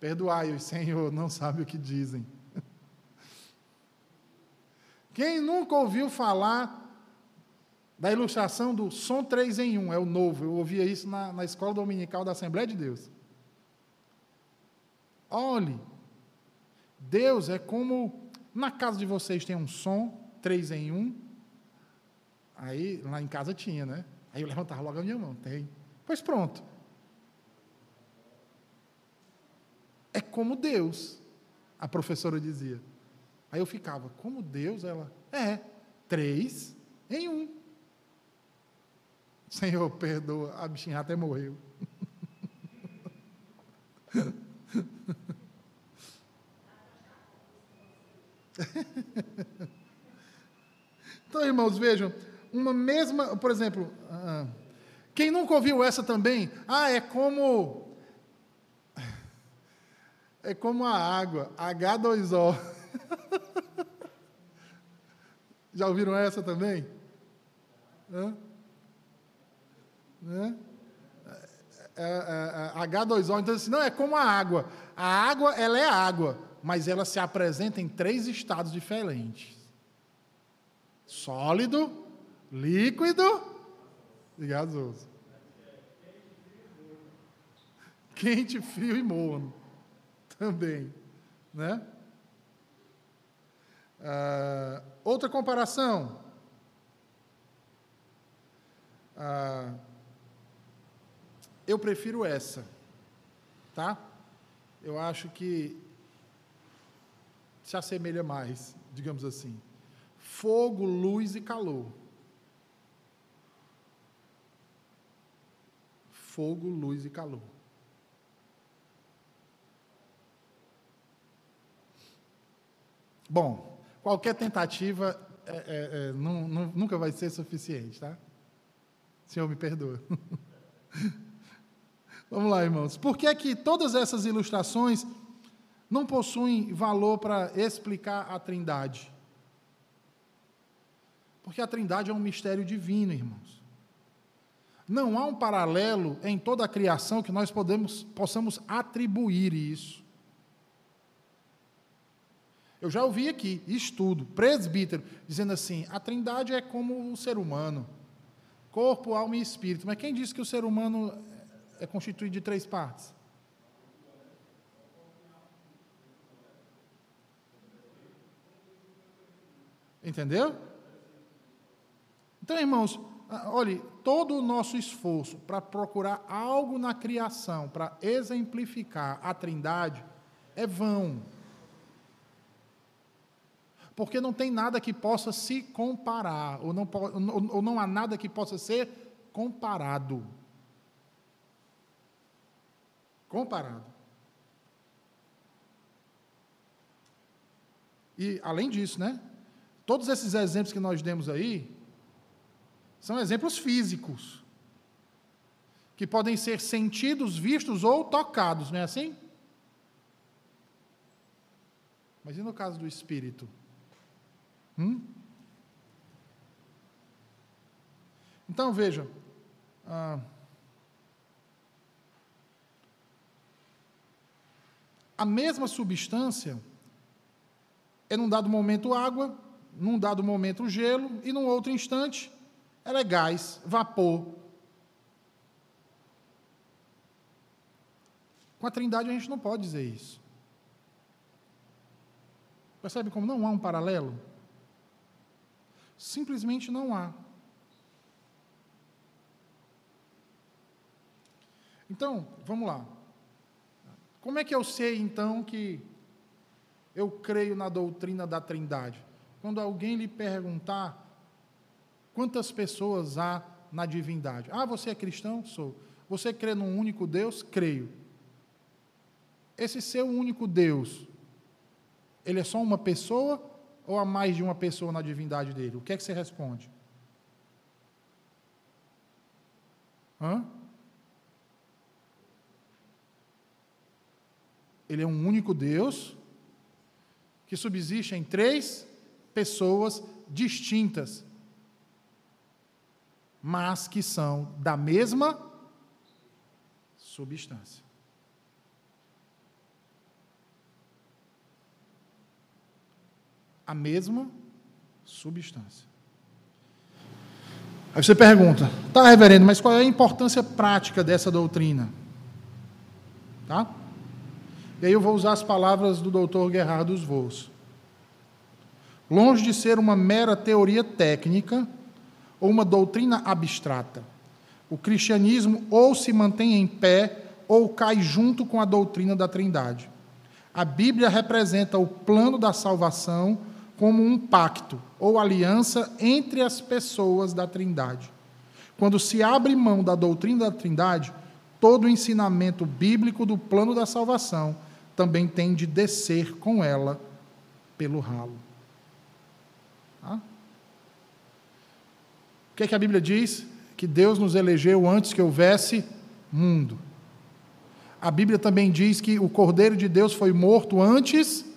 Perdoai-os, Senhor, não sabe o que dizem. Quem nunca ouviu falar da ilustração do som 3 em 1, é o novo, eu ouvia isso na, na escola dominical da Assembleia de Deus. Olhe, Deus é como na casa de vocês tem um som 3 em 1. Aí lá em casa tinha, né? Aí eu levantava logo a minha mão, tem. Pois pronto. É como Deus, a professora dizia. Aí eu ficava, como Deus? Ela, é, três em um. Senhor, perdoa, a bichinha até morreu. então, irmãos, vejam, uma mesma, por exemplo, ah, quem nunca ouviu essa também? Ah, é como é como a água, H2O. Já ouviram essa também? Hã? Né? É, é, é, H2O, então assim, não, é como a água. A água, ela é água, mas ela se apresenta em três estados diferentes: sólido, líquido e gasoso. Quente, frio e morno. Também. Né? Uh, outra comparação. Uh, eu prefiro essa, tá? Eu acho que se assemelha mais, digamos assim. Fogo, luz e calor. Fogo, luz e calor. Bom, qualquer tentativa é, é, é, não, não, nunca vai ser suficiente, tá? Senhor, me perdoa. Vamos lá, irmãos. Por que é que todas essas ilustrações não possuem valor para explicar a Trindade? Porque a Trindade é um mistério divino, irmãos. Não há um paralelo em toda a criação que nós podemos, possamos atribuir isso. Eu já ouvi aqui, estudo, presbítero, dizendo assim: a trindade é como o ser humano, corpo, alma e espírito. Mas quem disse que o ser humano é constituído de três partes? Entendeu? Então, irmãos, olhe, todo o nosso esforço para procurar algo na criação, para exemplificar a trindade, é vão porque não tem nada que possa se comparar, ou não, ou não há nada que possa ser comparado. Comparado. E, além disso, né? Todos esses exemplos que nós demos aí são exemplos físicos, que podem ser sentidos, vistos ou tocados, não é assim? Mas e no caso do espírito? Hum? Então veja, ah, a mesma substância é num dado momento água, num dado momento gelo e num outro instante ela é gás, vapor. Com a Trindade a gente não pode dizer isso. Percebe como não há um paralelo? Simplesmente não há. Então, vamos lá. Como é que eu sei, então, que eu creio na doutrina da Trindade? Quando alguém lhe perguntar quantas pessoas há na divindade. Ah, você é cristão? Sou. Você crê num único Deus? Creio. Esse seu único Deus, ele é só uma pessoa ou há mais de uma pessoa na divindade dele? O que é que você responde? Hã? Ele é um único Deus que subsiste em três pessoas distintas, mas que são da mesma substância. A mesma substância. Aí você pergunta, tá, reverendo, mas qual é a importância prática dessa doutrina? Tá? E aí eu vou usar as palavras do doutor Gerardo dos Voos. Longe de ser uma mera teoria técnica ou uma doutrina abstrata, o cristianismo ou se mantém em pé ou cai junto com a doutrina da Trindade. A Bíblia representa o plano da salvação como um pacto ou aliança entre as pessoas da Trindade. Quando se abre mão da doutrina da Trindade, todo o ensinamento bíblico do plano da salvação também tem de descer com ela pelo ralo. Tá? O que, é que a Bíblia diz? Que Deus nos elegeu antes que houvesse mundo. A Bíblia também diz que o Cordeiro de Deus foi morto antes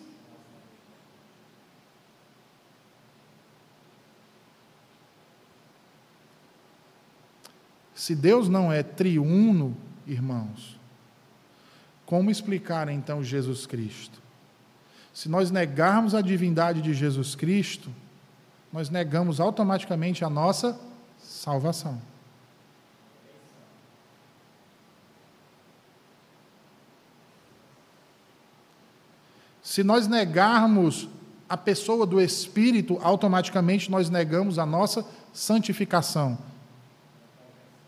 Se Deus não é triuno, irmãos, como explicar então Jesus Cristo? Se nós negarmos a divindade de Jesus Cristo, nós negamos automaticamente a nossa salvação. Se nós negarmos a pessoa do Espírito, automaticamente nós negamos a nossa santificação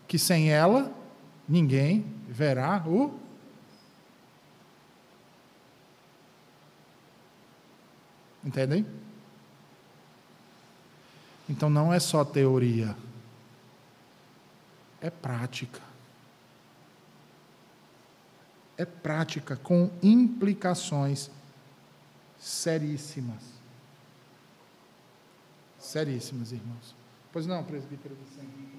que sem ela ninguém verá o Entendem? Então não é só teoria, é prática. É prática com implicações seríssimas. Seríssimas, irmãos. Pois não, presbítero Vicente.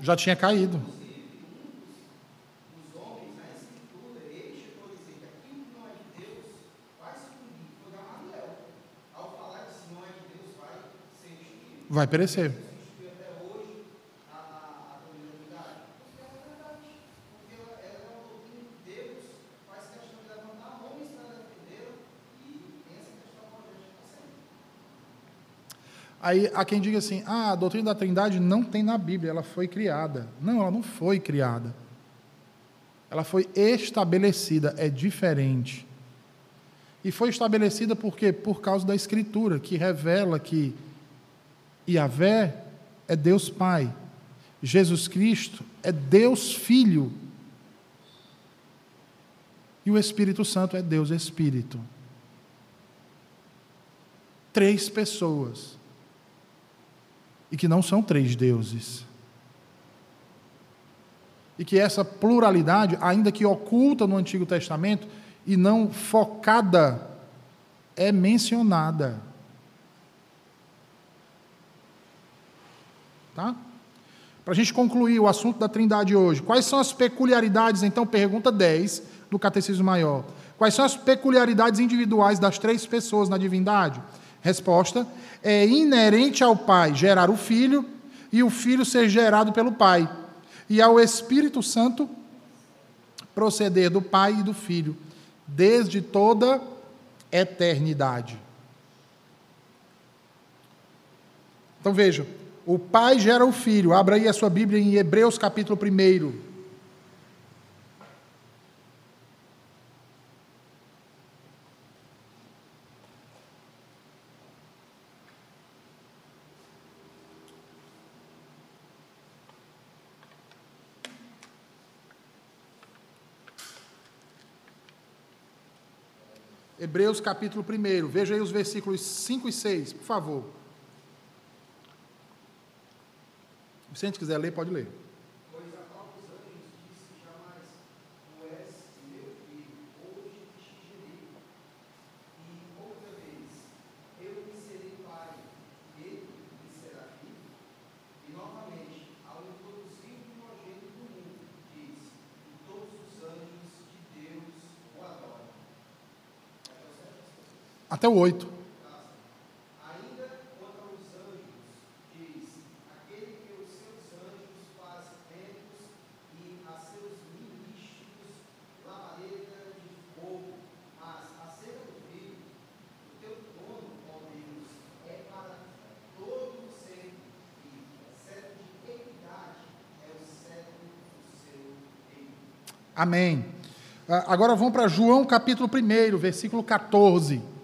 Já tinha caído. Vai perecer. Aí há quem diga assim: ah, a doutrina da Trindade não tem na Bíblia, ela foi criada. Não, ela não foi criada. Ela foi estabelecida, é diferente. E foi estabelecida por quê? Por causa da Escritura, que revela que Yahvé é Deus Pai, Jesus Cristo é Deus Filho, e o Espírito Santo é Deus Espírito. Três pessoas e que não são três deuses. E que essa pluralidade, ainda que oculta no Antigo Testamento e não focada, é mencionada. Tá? Para a gente concluir o assunto da Trindade hoje, quais são as peculiaridades, então, pergunta 10 do Catecismo Maior. Quais são as peculiaridades individuais das três pessoas na divindade? Resposta: é inerente ao Pai gerar o Filho e o Filho ser gerado pelo Pai, e ao Espírito Santo proceder do Pai e do Filho, desde toda eternidade. Então veja, o Pai gera o Filho. Abra aí a sua Bíblia em Hebreus capítulo 1. Hebreus capítulo 1. Veja aí os versículos 5 e 6, por favor. Se a gente quiser ler, pode ler. até o 8. Ainda quanto aos anjos, diz: aquele que os seus anjos faz ventos e a seus ministros labareda de fogo. Mas acerca do filho, o teu trono, ó Deus, é para todo sempre, e cetro de equidade é o cetro do seu reino. Amém. Ah, agora vamos para João capítulo 1, versículo 14.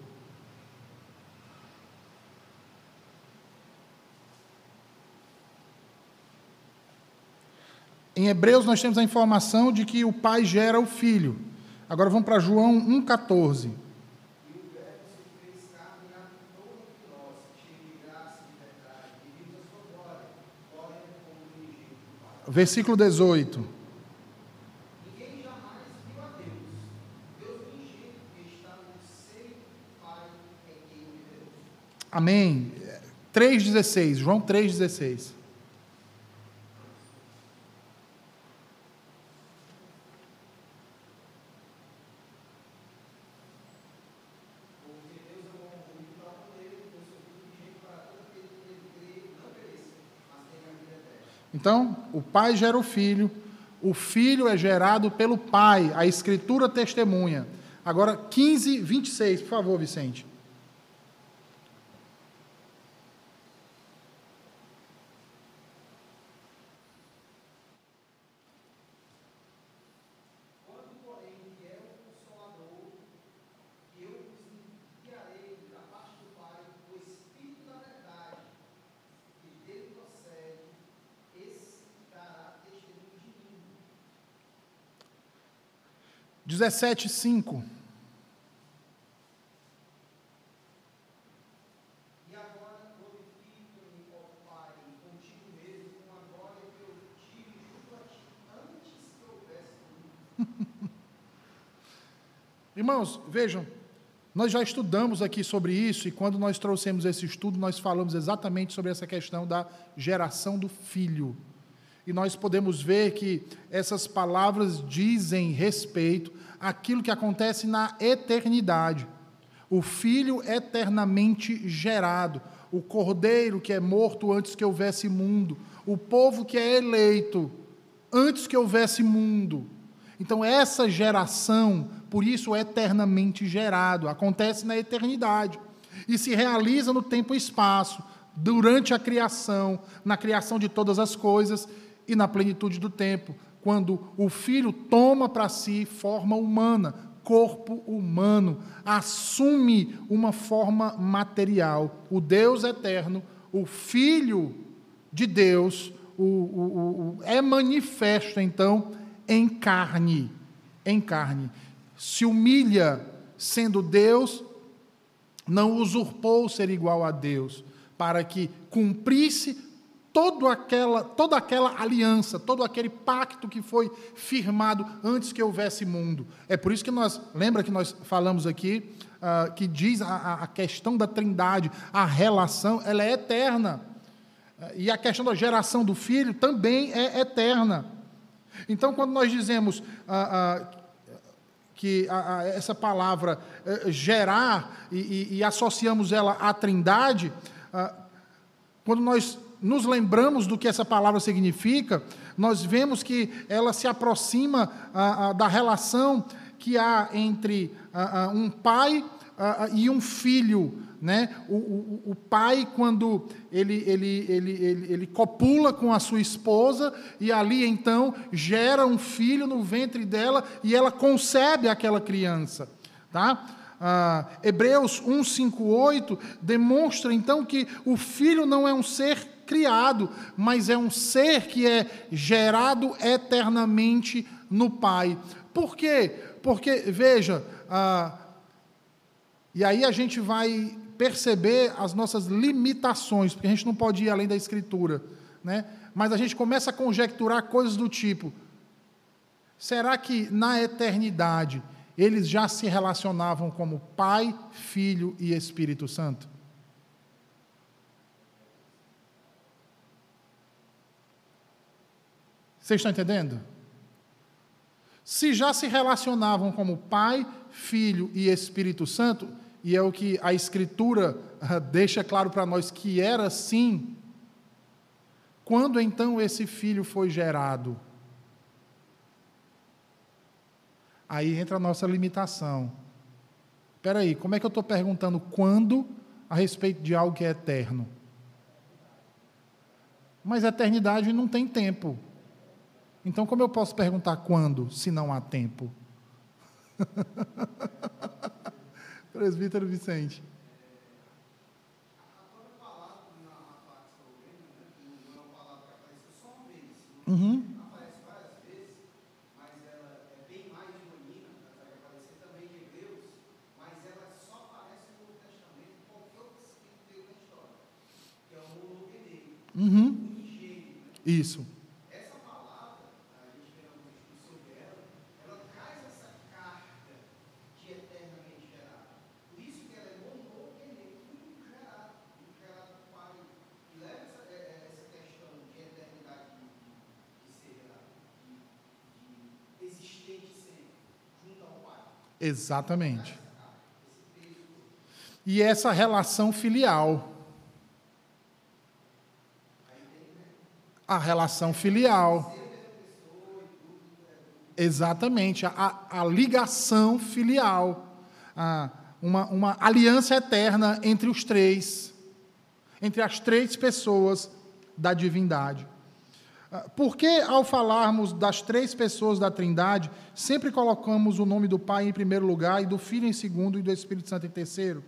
Em Hebreus, nós temos a informação de que o pai gera o filho. Agora vamos para João 1,14. Versículo 18. Amém. 3,16, João 3,16. Então, o pai gera o filho, o filho é gerado pelo pai, a escritura testemunha. Agora, 15, 26, por favor, Vicente. 17, 5. Irmãos, vejam, nós já estudamos aqui sobre isso e quando nós trouxemos esse estudo, nós falamos exatamente sobre essa questão da geração do filho. E nós podemos ver que essas palavras dizem respeito àquilo que acontece na eternidade. O filho eternamente gerado, o cordeiro que é morto antes que houvesse mundo, o povo que é eleito antes que houvesse mundo. Então, essa geração, por isso, é eternamente gerado, acontece na eternidade e se realiza no tempo e espaço, durante a criação, na criação de todas as coisas e na plenitude do tempo, quando o filho toma para si forma humana, corpo humano, assume uma forma material. O Deus eterno, o Filho de Deus, o, o, o, é manifesto, então, em carne. Em carne. Se humilha sendo Deus, não usurpou ser igual a Deus, para que cumprisse toda aquela, toda aquela aliança, todo aquele pacto que foi firmado antes que houvesse mundo. É por isso que nós, lembra que nós falamos aqui, uh, que diz a, a, questão da trindade, a relação, ela é eterna. E a questão da geração do filho também é eterna. Então, quando nós dizemos ah, ah, que a, a, essa palavra eh, gerar e, e, e, associamos ela à trindade, quando nós nos lembramos do que essa palavra significa, nós vemos que ela se aproxima da relação que há entre um pai e um filho né? O, o, o pai, quando ele, ele, ele, ele, ele copula com a sua esposa, e ali então gera um filho no ventre dela e ela concebe aquela criança. Tá? Ah, Hebreus 1,58 demonstra então que o filho não é um ser criado, mas é um ser que é gerado eternamente no Pai. Por quê? Porque, veja, ah, e aí a gente vai perceber as nossas limitações, porque a gente não pode ir além da Escritura, né? mas a gente começa a conjecturar coisas do tipo: será que na eternidade eles já se relacionavam como Pai, Filho e Espírito Santo? Vocês estão entendendo? Se já se relacionavam como Pai, Filho e Espírito Santo, e é o que a Escritura ah, deixa claro para nós que era assim, quando então esse filho foi gerado? Aí entra a nossa limitação. Espera aí, como é que eu estou perguntando quando a respeito de algo que é eterno? Mas eternidade não tem tempo. Então, como eu posso perguntar quando, se não há tempo? Presbítero Vicente. Uhum. Aparece várias vezes, mas ela é bem mais aparecer também em mas ela só aparece no qualquer outro na história, que é o Uhum. unigênio. Isso. Essa palavra, a gente vê um estudo sobre ela, ela traz essa carga de eternamente gerado. Por isso que ela é monogeneio, único gerado, único gerado do Pai, que leva essa, é- é- essa questão de eternidade de, de ser gerado, de, de existente sempre, junto ao Pai. Exatamente. E essa relação filial. A relação filial. Exatamente, a, a ligação filial. A, uma, uma aliança eterna entre os três, entre as três pessoas da divindade. Ah, Por que, ao falarmos das três pessoas da Trindade, sempre colocamos o nome do Pai em primeiro lugar, e do Filho em segundo, e do Espírito Santo em terceiro?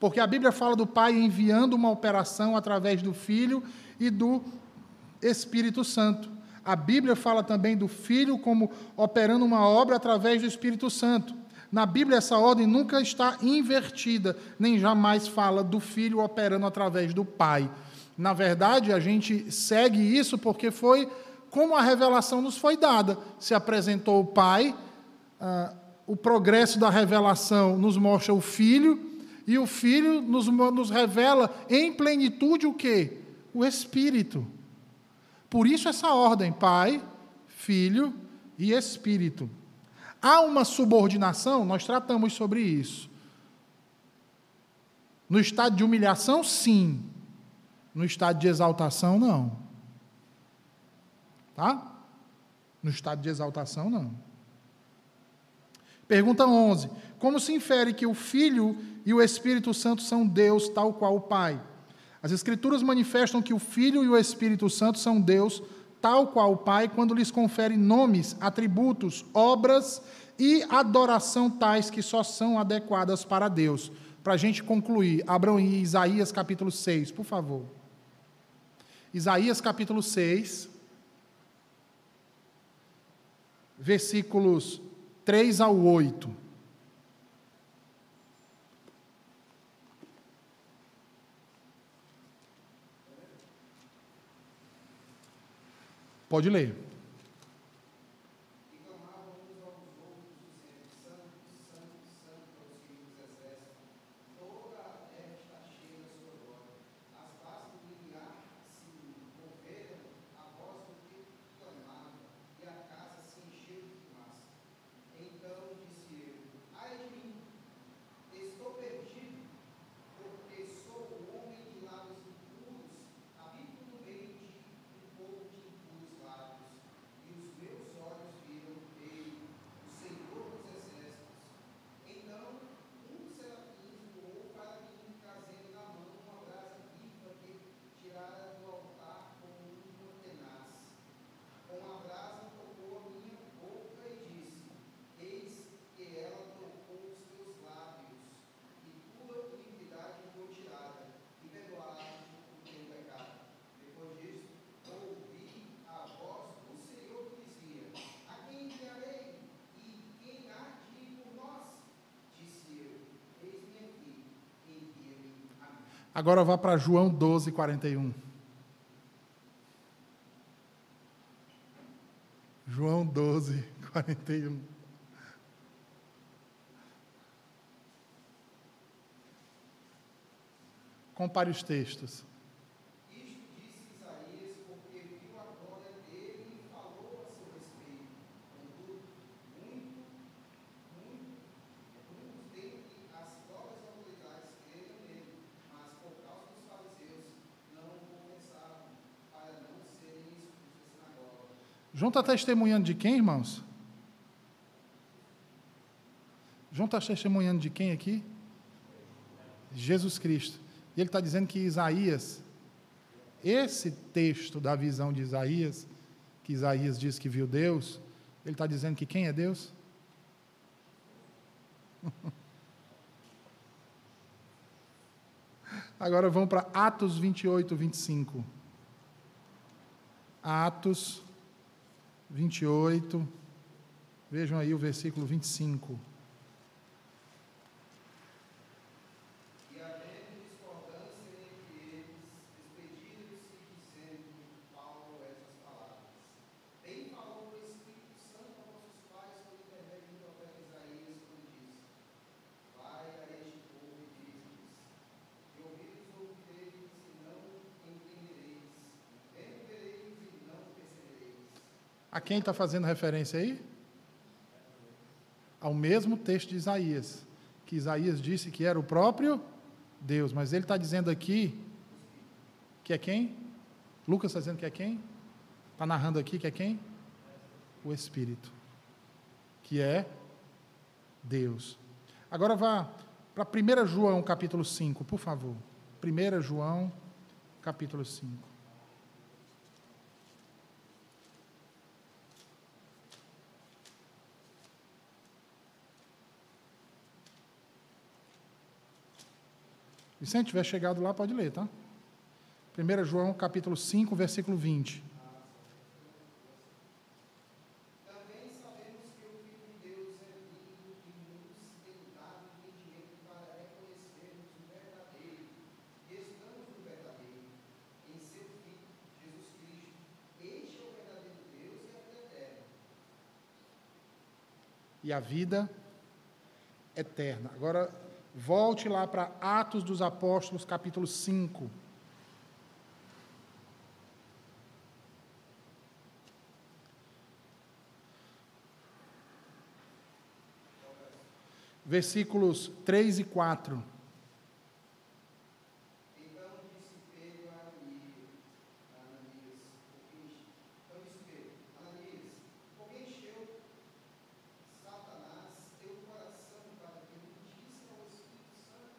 Porque a Bíblia fala do Pai enviando uma operação através do Filho e do Espírito Santo. A Bíblia fala também do Filho como operando uma obra através do Espírito Santo. Na Bíblia, essa ordem nunca está invertida, nem jamais fala do Filho operando através do Pai. Na verdade, a gente segue isso porque foi como a revelação nos foi dada. Se apresentou o Pai, ah, o progresso da revelação nos mostra o Filho, e o Filho nos, nos revela em plenitude o quê? O Espírito. Por isso essa ordem, Pai, Filho e Espírito. Há uma subordinação, nós tratamos sobre isso. No estado de humilhação, sim. No estado de exaltação, não. Tá? No estado de exaltação, não. Pergunta 11. Como se infere que o Filho e o Espírito Santo são Deus, tal qual o Pai? As Escrituras manifestam que o Filho e o Espírito Santo são Deus, tal qual o Pai, quando lhes confere nomes, atributos, obras e adoração tais que só são adequadas para Deus. Para a gente concluir, abram Isaías capítulo 6, por favor. Isaías capítulo 6, versículos 3 ao 8. Pode ler. E clamavam uns aos outros, dizendo: Santo, Santo, Santo é o Senhor dos Exércitos. Toda a terra está cheia da sua glória. As bases do limiar se moveram a voz do que clamava, e a casa se encheu de fumaça. Então disse eu: Ai de mim, estou perdido, porque sou o homem de lábios impuros, habito no meio de um povo de impuros lábios. Agora vá para João 12, 41. João 12, 41. Compare os textos. Isto disse Isaías porque viu a glória dele e falou a seu respeito. Contudo, muito, muito, muitos dentre as próprias autoridades creram nele, mas por causa dos fariseus não o confessavam, para não serem expulsos da sinagoga. João está testemunhando de quem, irmãos? João está testemunhando de quem aqui? Jesus Cristo. E ele está dizendo que Isaías, esse texto da visão de Isaías, que Isaías diz que viu Deus, ele está dizendo que quem é Deus? Agora vamos para Atos 28, 25. Atos 28, vejam aí o versículo 25. E havendo discordância entre eles, despediram-se dizendo Paulo essas palavras. Bem falou o Espírito Santo a nossos pais por intermédio do profeta Isaías, quando disse: Vai a este povo e diz-lhes: De ouvidos ouvireis e não entendereis, vendo vereis e não percebereis. A quem está fazendo referência aí? Ao mesmo texto de Isaías, que Isaías disse que era o próprio Deus, mas ele está dizendo aqui que é quem? Lucas está dizendo que é quem? Está narrando aqui que é quem? O Espírito, que é Deus. Agora vá para 1 João capítulo 5, por favor. 1 João capítulo 5. Vicente, tiver chegado lá, pode ler, tá? 1 João capítulo 5, versículo 20. Também sabemos que o Filho de Deus é é e a vida eterna. Agora, volte lá para Atos dos Apóstolos, capítulo 5. Versículos 3 e 4. Então disse Pedro a Ananias, a Ananias, porque enche- então disse Pedro, Ananias, porque encheu Satanás teu coração para que mentisse ao Espírito Santo,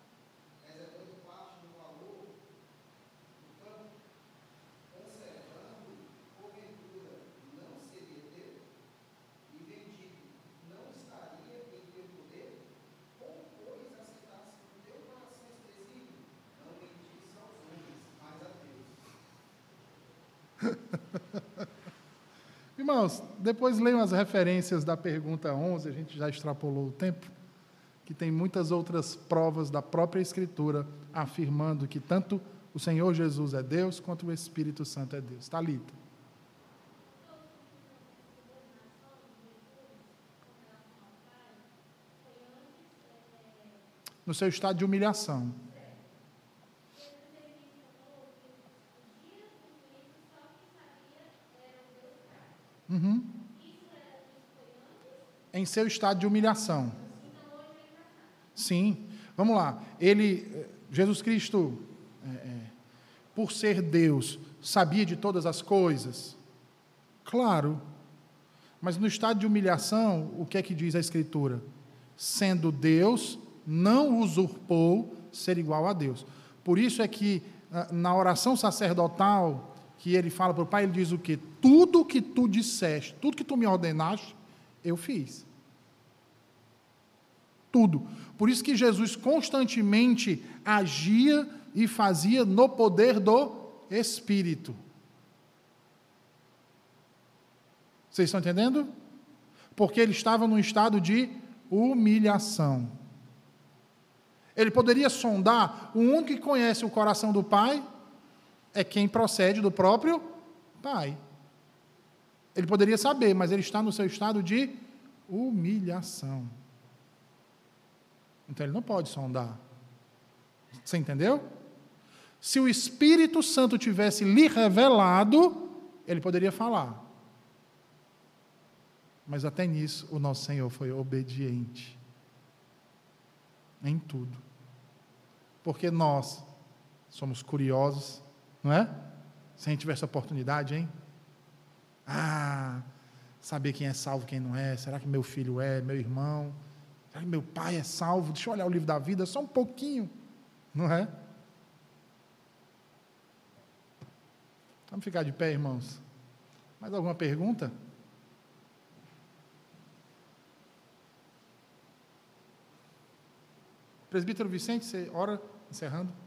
reservando parte do valor do campo, conservando, porventura, não seria teu, e vendido, não estaria em teu poder? Como, pois, aceitasse no teu coração esse desígnio? Não mentisse aos homens, mas a Deus. Irmãos, depois leiam as referências da pergunta 11, a gente já extrapolou o tempo, que tem muitas outras provas da própria Escritura afirmando que tanto o Senhor Jesus é Deus quanto o Espírito Santo é Deus. Está lido. No seu estado de humilhação. Uhum. Em seu estado de humilhação. Sim. Vamos lá. Ele, Jesus Cristo, é, é, por ser Deus, sabia de todas as coisas? Claro. Mas no estado de humilhação, o que é que diz a Escritura? Sendo Deus, não usurpou ser igual a Deus. Por isso é que ah, na oração sacerdotal, que ele fala para o Pai, ele diz o quê? Tudo que tu disseste, tudo que tu me ordenaste, eu fiz. Tudo. Por isso que Jesus constantemente agia e fazia no poder do Espírito. Vocês estão entendendo? Porque ele estava num estado de humilhação. Ele poderia sondar, o único que conhece o coração do pai é quem procede do próprio pai. Ele poderia saber, mas ele está no seu estado de humilhação. Então ele não pode sondar. Você entendeu? Se o Espírito Santo tivesse lhe revelado, ele poderia falar. Mas até nisso o nosso Senhor foi obediente. Em tudo. Porque nós somos curiosos, não é? Se a gente tivesse oportunidade, hein? Ah, saber quem é salvo, quem não é. Será que meu filho é, meu irmão? Será que meu pai é salvo? Deixa eu olhar o livro da vida só um pouquinho, não é? Vamos ficar de pé, irmãos. Mais alguma pergunta? Presbítero Vicente, você ora, encerrando.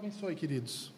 Abençoe, queridos.